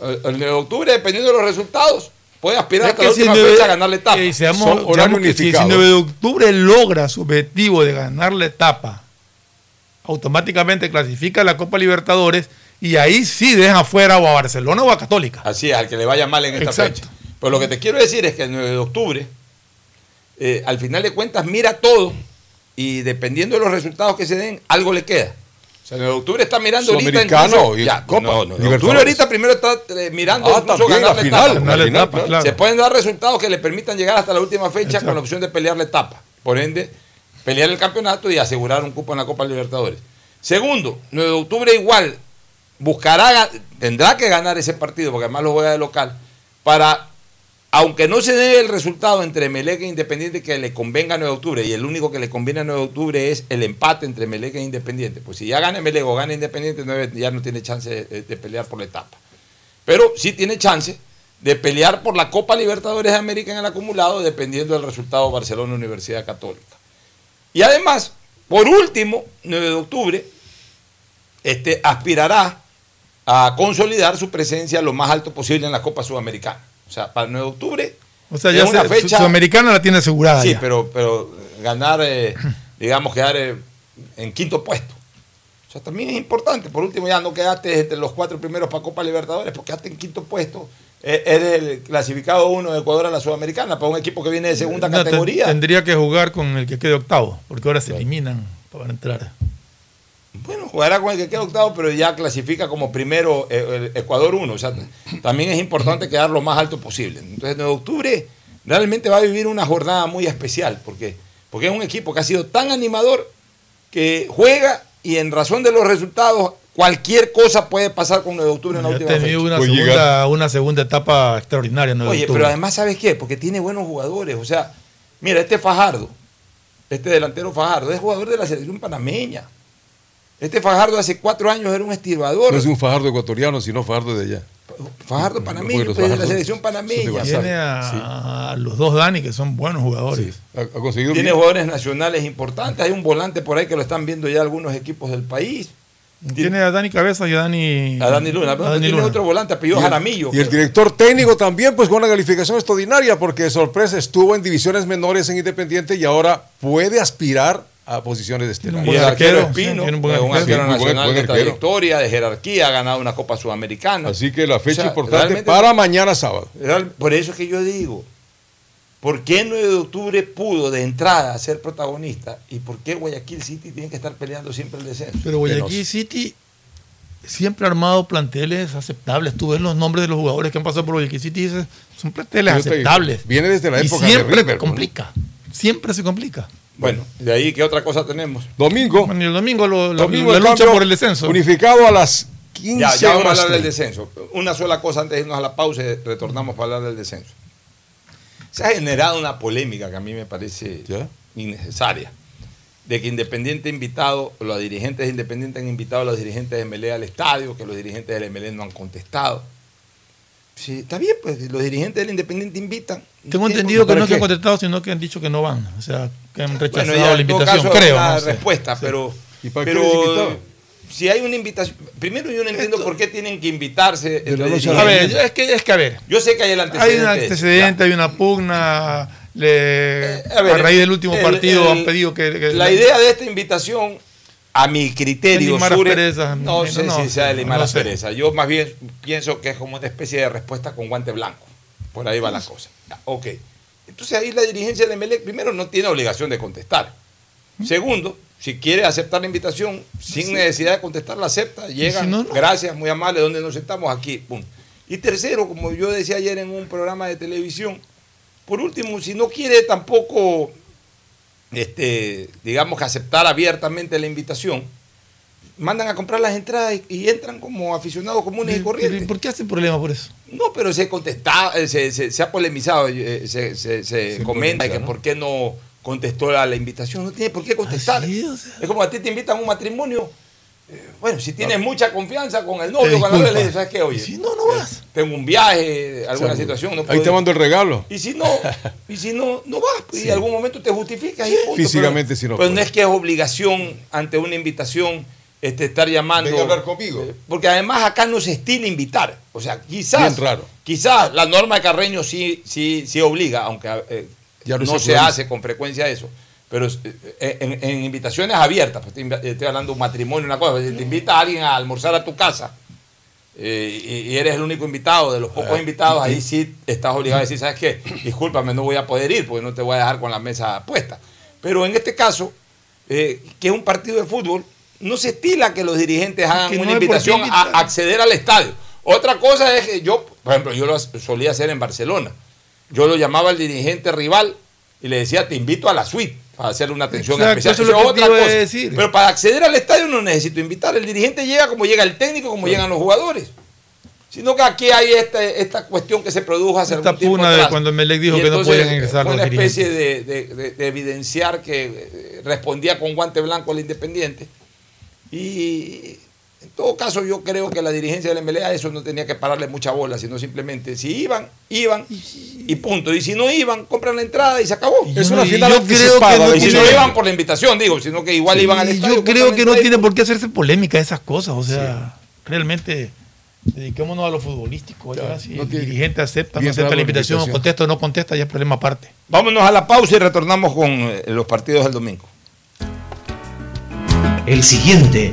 El, el 9 de octubre, dependiendo de los resultados, puede aspirar Es hasta que la última fecha a ganar la etapa. eh, seamos- Son seamos que si- si unificado. 9 de octubre logra su objetivo de ganar la etapa, automáticamente clasifica a la Copa Libertadores y ahí sí deja fuera o a Barcelona o a Católica. Así es, al que le vaya mal en esta Exacto. fecha. Pero lo que te quiero decir es que el 9 de octubre, eh, al final de cuentas, mira todo y dependiendo de los resultados que se den, algo le queda. O sea, el 9 de octubre está mirando ahorita. Sudamericano incluso- y ya, Copa, no, no, el 9 de Libertadores. octubre ahorita primero está eh, mirando Ah, incluso también ganar la la final, etapa. Ganar la final, etapa, claro. Se pueden dar resultados que le permitan llegar hasta la última fecha con la opción de pelear la etapa. Por ende, pelear el campeonato y asegurar un cupo en la Copa Libertadores. Segundo, 9 de octubre igual buscará, tendrá que ganar ese partido, porque además lo juega de local, para, aunque no se dé el resultado entre Melec e Independiente que le convenga a 9 de octubre, y el único que le conviene a 9 de octubre es el empate entre Melec e Independiente, pues si ya gana Melec o gana Independiente, 9 ya no tiene chance de, de pelear por la etapa. Pero sí tiene chance de pelear por la Copa Libertadores de América en el acumulado, dependiendo del resultado Barcelona-Universidad Católica. Y además, por último, 9 de octubre, este, aspirará a consolidar su presencia lo más alto posible en la Copa Sudamericana. O sea, para el 9 de octubre O sea, es ya una se- fecha... Sudamericana la tiene asegurada. Sí, ya. pero, pero ganar, eh, digamos, quedar eh, en quinto puesto. O sea, también es importante. Por último, ya no quedaste entre los cuatro primeros para Copa Libertadores, porque quedaste en quinto puesto. eh, eres el clasificado uno de Ecuador a la Sudamericana, para un equipo que viene de segunda No, categoría. tendría que jugar con el que quede octavo, porque ahora se eliminan para entrar. Bueno, jugará con el que queda octavo, pero ya clasifica como primero eh, el Ecuador 1. O sea, también es importante quedar lo más alto posible. Entonces, en octubre realmente va a vivir una jornada muy especial, porque, porque es un equipo que ha sido tan animador que juega y en razón de los resultados, cualquier cosa puede pasar con 9 de octubre en la última tenido fecha. una Pues segunda, una segunda etapa extraordinaria. 9 de Oye, octubre. pero además, ¿sabes qué? Porque tiene buenos jugadores. O sea, mira, este Fajardo, este delantero Fajardo, es jugador de la selección panameña. Este Fajardo hace cuatro años era un estirvador. No es un Fajardo ecuatoriano, sino Fajardo de allá. Fajardo panameño, pues, de la selección panameña. Tiene a, a los dos Dani, que son buenos jugadores. Ha, ha conseguido Tiene bien. jugadores nacionales importantes. Hay un volante por ahí que lo están viendo ya algunos equipos del país. Tiene a Dani Cabeza y a Dani. A Dani Luna. a Dani tiene Luna. otro volante, apellido Jaramillo. Y el director técnico también, pues con una calificación extraordinaria, porque sorpresa estuvo en divisiones menores en Independiente y ahora puede aspirar a posiciones de estelares. Y buen el arquero Espino, sí, un buen es un arquero. arquero buen- nacional buen de arquero. trayectoria, de jerarquía, ha ganado una Copa Sudamericana. Así que la fecha O sea, importante para mañana sábado. Real- Por eso es que yo digo, ¿por qué 9 de octubre pudo de entrada ser protagonista? ¿Y por qué Guayaquil City tiene que estar peleando siempre el descenso? Pero Guayaquil City siempre ha armado planteles aceptables. Tú ves los nombres de los jugadores que han pasado por Guayaquil City y dices, son planteles aceptables. viene desde la Y época de siempre River, ¿no? complica. Siempre se complica. Bueno, de ahí, ¿qué otra cosa tenemos? Domingo. Bueno, el domingo, lo, lo- Domingo la lucha cambio por el descenso. Unificado a las 15 Ya, ya vamos a hablar del 30. descenso. Una sola cosa antes de irnos a la pausa y retornamos para hablar del descenso. Se ha generado una polémica que a mí me parece innecesaria. De que Independiente ha invitado, los dirigentes de Independiente han invitado a los dirigentes de MLE al estadio, que los dirigentes del MLE no han contestado. Sí, está bien, pues los dirigentes del Independiente invitan. Tengo ¿Qué? entendido que ¿Para no se qué? han contestado, sino que han dicho que no van. O sea, que han rechazado Bueno, ya, la invitación, caso, creo. una no sé. respuesta, Sí. pero, ¿Y para qué pero invitaron? si hay una invitación, primero yo no entiendo por qué tienen que invitarse. entre a ver, es que, es que a ver. Yo sé que hay el Hay antecedente. un antecedente, hay una pugna. le- Eh, a ver, a raíz del último el- partido el- han pedido que. que- La idea de esta invitación, a mi criterio, Limar Sure, no no, sé no, si sea de limar no asperezas. Yo más bien pienso que es como una especie de respuesta con guante blanco. Por ahí va la cosa. Ok. Entonces ahí la dirigencia del MLE, primero, no tiene obligación de contestar. Segundo, si quiere aceptar la invitación sin necesidad de contestar, la acepta, llega, si no, no. gracias, muy amable, donde nos sentamos aquí, pum. Y tercero, como yo decía ayer en un programa de televisión, por último, si no quiere tampoco, este, digamos que aceptar abiertamente la invitación, mandan a comprar las entradas y, y entran como aficionados comunes y corrientes. ¿y ¿Por qué hacen problema por eso? No, pero se contesta, eh, se, se- se ha polemizado, eh, se, se- comenta polemiza, que ¿no? por qué no contestó a la invitación. No tiene por qué contestar. Así es, o sea. Es como a ti te invitan a un matrimonio. eh, bueno, si tienes mucha confianza con el novio, con la novia, disculpas. le dices, ¿sabes qué? Oye, si no, no vas. Tengo un viaje, alguna situación. No Ahí puedo te ir". mando el regalo. Y si no, y si no, no vas, pues, y en algún momento te justificas. y punto, Físicamente pero, si no Pero no es que es obligación ante una invitación este, estar llamando. Venga a hablar conmigo. Eh, Porque además acá no se estila invitar. O sea, quizás. Raro. Quizás la norma de Carreño sí, sí, sí obliga, aunque eh, Ya no se hace con frecuencia eso. Pero eh, en, en invitaciones abiertas, pues, estoy hablando de un matrimonio, una cosa, si te invita a alguien a almorzar a tu casa eh, y, eres el único invitado, de los pocos Ah, invitados, ahí sí estás obligado a decir, ¿sabes qué? Discúlpame, no voy a poder ir porque no te voy a dejar con la mesa puesta. Pero en este caso, eh, que es un partido de fútbol, no se estila que los dirigentes hagan que una invitación a acceder al estadio. Otra cosa es que yo, por ejemplo, yo lo solía hacer en Barcelona. Yo lo llamaba al dirigente rival y le decía, te invito a la suite para hacerle una atención Exacto, especial. eso es lo Eso que te iba a cosa. decir. Pero para acceder al estadio no necesito invitar. El dirigente llega como llega el técnico, como llegan los jugadores. Sino que aquí hay esta, esta cuestión que se produjo hace Esta algún tiempo pugna de cuando Emelec dijo Y que no podían ingresar Fue los una especie de, de- de- de evidenciar que eh, respondía con guante blanco al Independiente. Y en todo caso yo creo que la dirigencia del MLA a eso no tenía que pararle mucha bola, sino simplemente si iban, iban y punto. Y si no iban, compran la entrada y se acabó. Es yo una final yo creo que anticipada. no Y si tiene- no iban por la invitación, digo, sino que igual iban al Sí, estadio. yo creo que no tiene por qué hacerse polémica esas cosas. O sea, realmente dediquémonos a lo futbolístico. Ya, si no el dirigente acepta, no acepta la invitación, invitación. contesta o no contesta, ya es problema aparte. Vámonos a la pausa y retornamos con eh, los partidos del domingo. El siguiente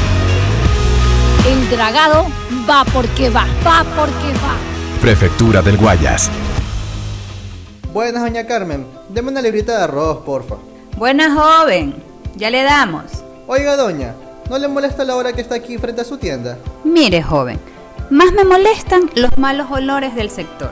El dragado va porque va, va porque va. Prefectura del Guayas. Buenas, doña Carmen. Deme una librita de arroz, porfa. Buena joven, ya le damos. Oiga, doña, ¿no le molesta la hora que está aquí frente a su tienda? Mire, joven, más me molestan los malos olores del sector.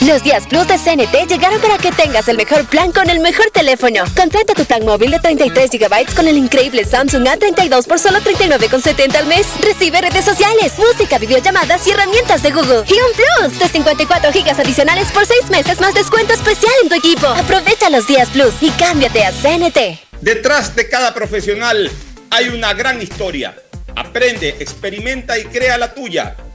Los días Plus de CNT llegaron para que tengas el mejor plan con el mejor teléfono. Contrata tu plan móvil de 33 GB con el increíble Samsung A32 por solo 39,70 al mes. Recibe redes sociales, música, videollamadas y herramientas de Google. Y un Plus de 54 GB adicionales por 6 meses más descuento especial en tu equipo. Aprovecha los días Plus y cámbiate a CNT. Detrás de cada profesional hay una gran historia. Aprende, experimenta y crea la tuya.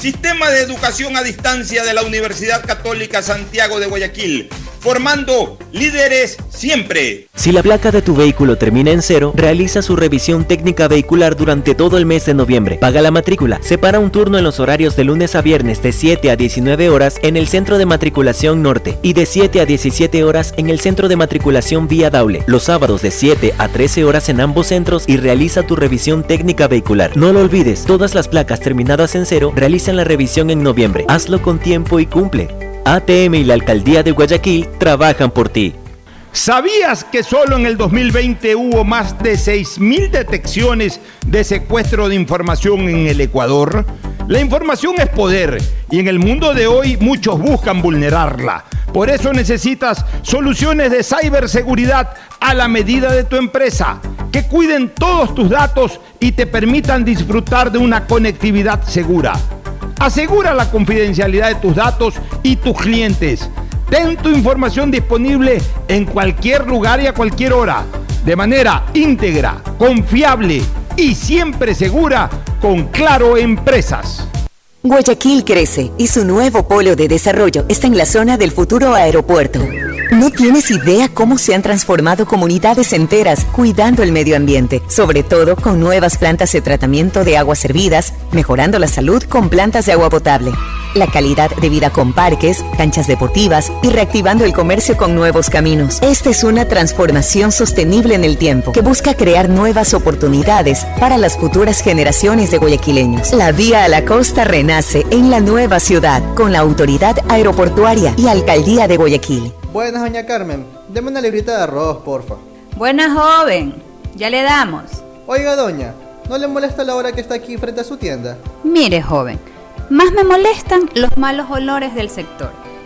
Sistema de educación a distancia de la Universidad Católica Santiago de Guayaquil formando líderes siempre. Si la placa de tu vehículo termina en cero, realiza su revisión técnica vehicular durante todo el mes de noviembre. Paga la matrícula. Separa un turno en los horarios de lunes a viernes de 7 a 19 horas en el Centro de Matriculación Norte y de 7 a 17 horas en el Centro de Matriculación Vía Daule. Los sábados de 7 a 13 horas en ambos centros y realiza tu revisión técnica vehicular. No lo olvides, todas las placas terminadas en cero realizan la revisión en noviembre. Hazlo con tiempo y cumple. ATM y la Alcaldía de Guayaquil trabajan por ti. ¿Sabías que solo en el 2020 hubo más de 6.000 detecciones de secuestro de información en el Ecuador? La información es poder y en el mundo de hoy muchos buscan vulnerarla. Por eso necesitas soluciones de ciberseguridad a la medida de tu empresa, que cuiden todos tus datos y te permitan disfrutar de una conectividad segura. Asegura la confidencialidad de tus datos y tus clientes. Ten tu información disponible en cualquier lugar y a cualquier hora, de manera íntegra, confiable y siempre segura con Claro Empresas. Guayaquil crece y su nuevo polo de desarrollo está en la zona del futuro aeropuerto. No tienes idea cómo se han transformado comunidades enteras cuidando el medio ambiente, sobre todo con nuevas plantas de tratamiento de aguas servidas, mejorando la salud con plantas de agua potable, la calidad de vida con parques, canchas deportivas y reactivando el comercio con nuevos caminos. Esta es una transformación sostenible en el tiempo que busca crear nuevas oportunidades para las futuras generaciones de guayaquileños. La vía a la costa renace en la nueva ciudad con la autoridad aeroportuaria y alcaldía de Guayaquil. Buenas, doña Carmen. Deme una librita de arroz, porfa. Buena joven, ya le damos. Oiga, doña, ¿no le molesta la hora que está aquí frente a su tienda? Mire, joven, más me molestan los malos olores del sector.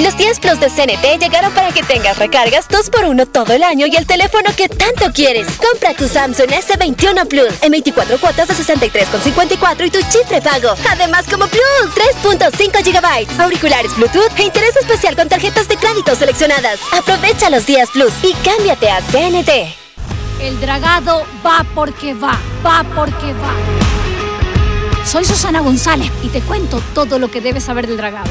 Los 10 Plus de CNT llegaron para que tengas recargas 2x1 todo el año y el teléfono que tanto quieres. Compra tu Samsung S21 Plus en 24 cuotas de 63,54 y tu chip prepago. Además, como Plus, 3.5 GB, auriculares Bluetooth e interés especial con tarjetas de crédito seleccionadas. Aprovecha los días Plus y cámbiate a CNT. El dragado va porque va, va porque va. Soy Susana González y te cuento todo lo que debes saber del dragado.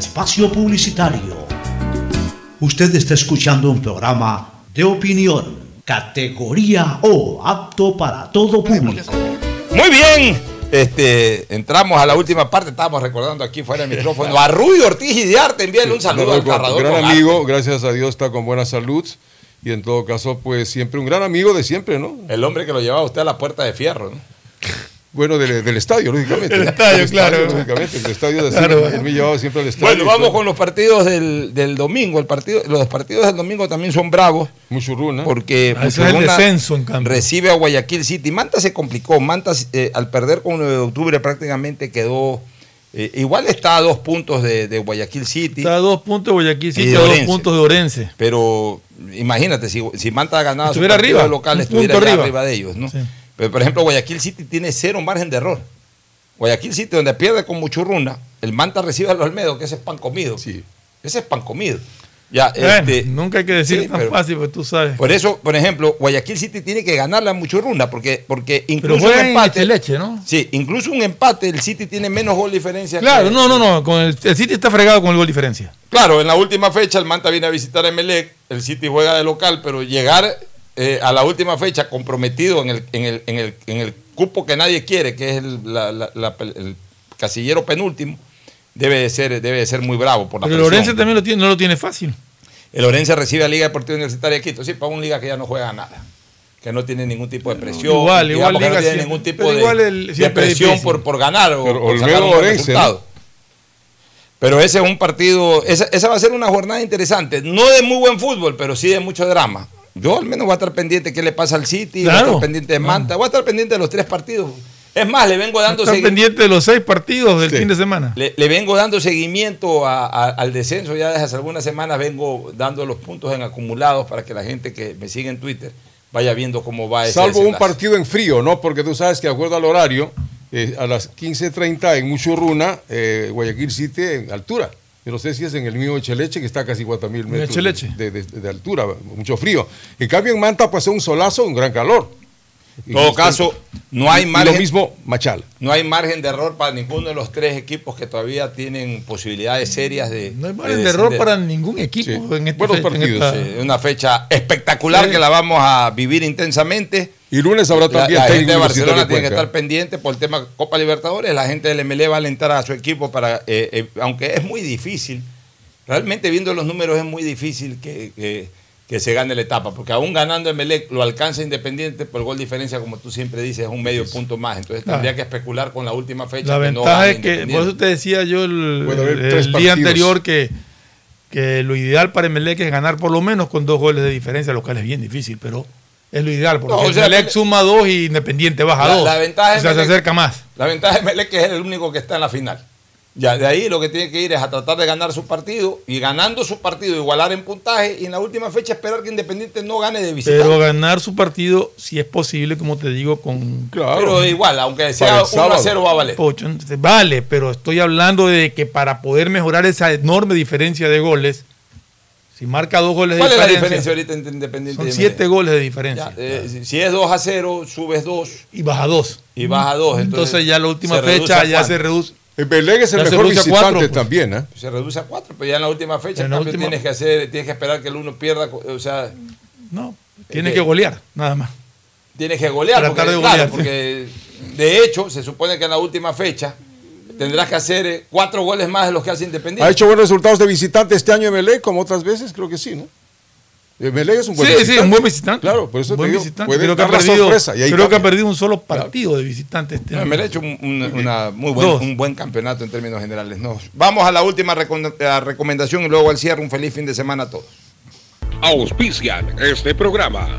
espacio publicitario. Usted está escuchando un programa de opinión, categoría O, apto para todo público. Muy bien, este, entramos a la última parte, estábamos recordando aquí fuera del micrófono a Rubio Ortiz y Diarte, envíale un saludo al narrador. gran amigo, arte. gracias a Dios está con buena salud y en todo caso pues siempre un gran amigo de siempre, ¿no? El hombre que lo llevaba usted a la puerta de fierro, ¿no? Bueno, del, del estadio, lógicamente. Del estadio, claro. Lógicamente, el estadio de Claro. me llevaba siempre al estadio. Bueno, vamos con los partidos del, del domingo. El partido, los partidos del domingo también son bravos. Muchurruna. Porque Ah, ese es el descenso, en cambio. recibe a Guayaquil City. Manta se complicó. Manta, eh, al perder con 9 de octubre, prácticamente quedó. eh, igual está a dos puntos de, de Guayaquil City. Está a dos puntos de Guayaquil Y City, de a dos puntos de Orense. Pero imagínate, si, si Manta ganaba Estuviera su partido arriba, local, un estuviera punto arriba. arriba. de ellos, ¿no? Pero, por ejemplo, Guayaquil City tiene cero margen de error. Guayaquil City, donde pierde con Muchurruna, el Manta recibe a los Olmedo, que ese es pan comido. Ese es pan comido. Ya, Bueno, este, nunca hay que decir sí, tan pero- fácil, porque tú sabes. por eso, por ejemplo, Guayaquil City tiene que ganarle a Muchurruna, porque, porque Pero incluso un juega en empate. leche, ¿no? Sí, incluso un empate, el City tiene menos gol diferencia. Claro, que- no, no, no. Con el, el City está fregado con el gol diferencia. Claro, en la última fecha el Manta viene a visitar a Emelec, el City juega de local, pero llegar eh, a la última fecha comprometido en el, en el, en el, en el cupo que nadie quiere, que es el, la- la- la- el casillero penúltimo, debe de ser, debe de ser muy bravo por la Pero el presión. Orense también lo tiene, no lo tiene fácil. El Orense recibe a Liga Deportiva Universitaria de Quito, sí, para una liga que ya no juega nada, que no tiene ningún tipo de presión, Igual, digamos igual que no Liga tiene siempre- ningún tipo de, igual el- de presión por, por ganar o Pero por sacar un Orense, resultado. Pero ese es un partido, esa, esa va a ser una jornada interesante, no de muy buen fútbol, pero sí de mucho drama. Yo al menos voy a estar pendiente de qué le pasa al City, voy a Claro. estar pendiente de Manta, voy a estar pendiente de los tres partidos. Es más, le vengo dando Está segui- pendiente de los seis partidos del fin de semana. le, le vengo dando seguimiento a- a- al descenso, ya desde hace algunas semanas vengo dando los puntos en acumulados para que la gente que me sigue en Twitter vaya viendo cómo va ese Salvo un partido en frío, ¿no? Porque tú sabes que de acuerdo al horario, eh, a las 15.30 en Muchurruna, eh, Guayaquil City en altura. Yo no sé si es en el mío Echeleche, que está a casi 4.000 metros de, de- de altura, mucho frío. En cambio, en Manta pasó un solazo, un gran calor. En todo caso, no hay margen. lo mismo Machal. No hay margen de error para ninguno de los tres equipos que todavía tienen posibilidades serias de. No hay margen de error para ningún equipo en este Buenos fe- en partidos. esta- sí, una fecha espectacular Sí. que la vamos a vivir intensamente. Y lunes habrá La, también la técnico gente de Barcelona tiene que estar pendiente por el tema Copa Libertadores. La gente del MLE va a alentar a su equipo para. eh, eh, aunque es muy difícil, realmente viendo los números es muy difícil que, que- que se gane la etapa, porque aún ganando Emelec lo alcanza Independiente por gol diferencia, como tú siempre dices, es un medio punto más. Entonces Claro. tendría que especular con la última fecha. La que no ventaja gane es que, por eso te decía yo el, el día anterior que, que lo ideal para Emelec es ganar por lo menos con dos goles de diferencia, lo cual es bien difícil, pero es lo ideal, porque No, o sea, Emelec que- suma dos y Independiente baja La- dos. la ventaja o es sea, se acerca más. La ventaja de Emelec es que es el único que está en la final. Ya, de ahí lo que tiene que ir es a tratar de ganar su partido y ganando su partido igualar en puntaje y en la última fecha esperar que Independiente no gane de visita. Pero ganar su partido, si es posible, como te digo, con. Pero igual, aunque sea 1 a 0 va a valer. Pocho, vale, pero estoy hablando de que para poder mejorar esa enorme diferencia de goles, Si marca dos goles de ¿Cuál es la diferencia. diferencia ahorita entre Independiente Son y siete goles de diferencia. Ya, eh, si- si es 2 a 0, subes 2. Y baja dos. Y baja 2. Entonces, ya la última se reduce fecha a ya se reduce. El Belén es el Ya se mejor reduce a visitante cuatro, pues. también, ¿eh? Se reduce a 4, pero ya en la última fecha, En la última- tienes que hacer, tienes que esperar que el uno pierda, o sea, No, tiene que golear, nada más. tienes que golear, Tratar porque, de claro, golear. porque de hecho se supone que en la última fecha tendrás que hacer eh, cuatro goles más de los que hace Independiente. ¿Ha hecho buenos resultados de visitante este año Emelec como otras veces? Creo que sí, ¿no? Emelec es un buen Sí, visitante. sí, un buen visitante. Claro, por eso buen te digo, visitante. puede Creo, que ha, perdido, sorpresa. Y ahí creo que ha cambia. perdido un solo partido de visitante este año. me le ha hecho un, un- una muy buen, un buen campeonato en términos generales. Nos vamos a la última recomendación y luego al cierre. Un feliz fin de semana a todos. Auspician este programa.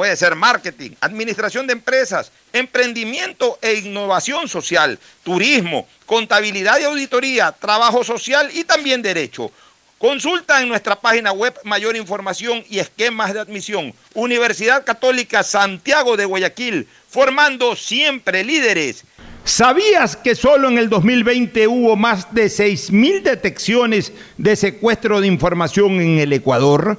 Puede ser marketing, administración de empresas, emprendimiento e innovación social, turismo, contabilidad y auditoría, trabajo social y también derecho. Consulta en nuestra página web mayor información y esquemas de admisión. Universidad Católica Santiago de Guayaquil, formando siempre líderes. ¿Sabías que solo en el 2020 hubo más de 6.000 detecciones de secuestro de información en el Ecuador?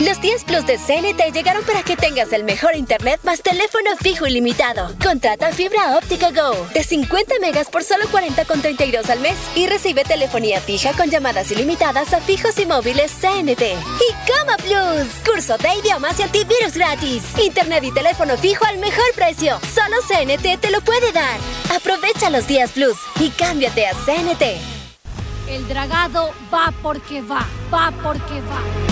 Los 10 Plus de CNT llegaron para que tengas el mejor internet más teléfono fijo ilimitado. Contrata fibra óptica Go de 50 megas por solo 40,32 al mes y recibe telefonía fija con llamadas ilimitadas a fijos y móviles CNT. Y Coma Plus, curso de idiomas y antivirus gratis. Internet y teléfono fijo al mejor precio. Solo CNT te lo puede dar. Aprovecha los 10 Plus y cámbiate a CNT. El dragado va porque va, va porque va.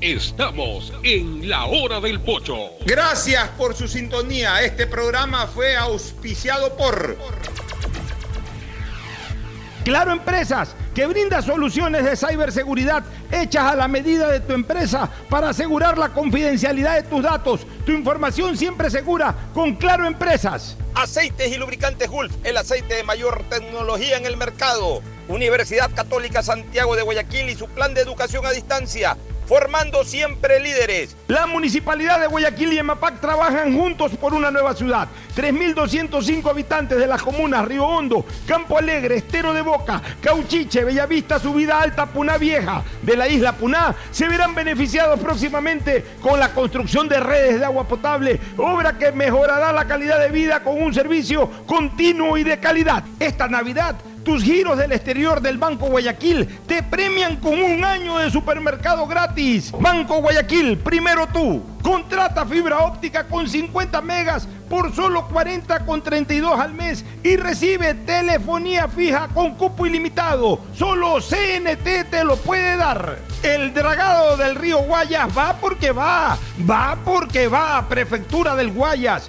Estamos en la hora del pocho. Gracias por su sintonía. Este programa fue auspiciado por Claro Empresas, que brinda soluciones de ciberseguridad hechas a la medida de tu empresa para asegurar la confidencialidad de tus datos. Tu información siempre segura con Claro Empresas. Aceites y lubricantes Gulf, el aceite de mayor tecnología en el mercado. Universidad Católica Santiago de Guayaquil y su plan de educación a distancia formando siempre líderes. La municipalidad de Guayaquil y EMAPAC trabajan juntos por una nueva ciudad. 3.205 habitantes de las comunas Río Hondo, Campo Alegre, Estero de Boca, Cauchiche, Bellavista, Subida Alta, Puná Vieja de la isla Puná se verán beneficiados próximamente con la construcción de redes de agua potable, obra que mejorará la calidad de vida con un servicio continuo y de calidad. Esta Navidad tus giros del exterior del Banco Guayaquil te premian con un año de supermercado gratis. Banco Guayaquil, primero tú. Contrata fibra óptica con 50 megas por solo 40 con 32 al mes y recibe telefonía fija con cupo ilimitado. Solo CNT te lo puede dar. El dragado del río Guayas va porque va. Va porque va. Prefectura del Guayas.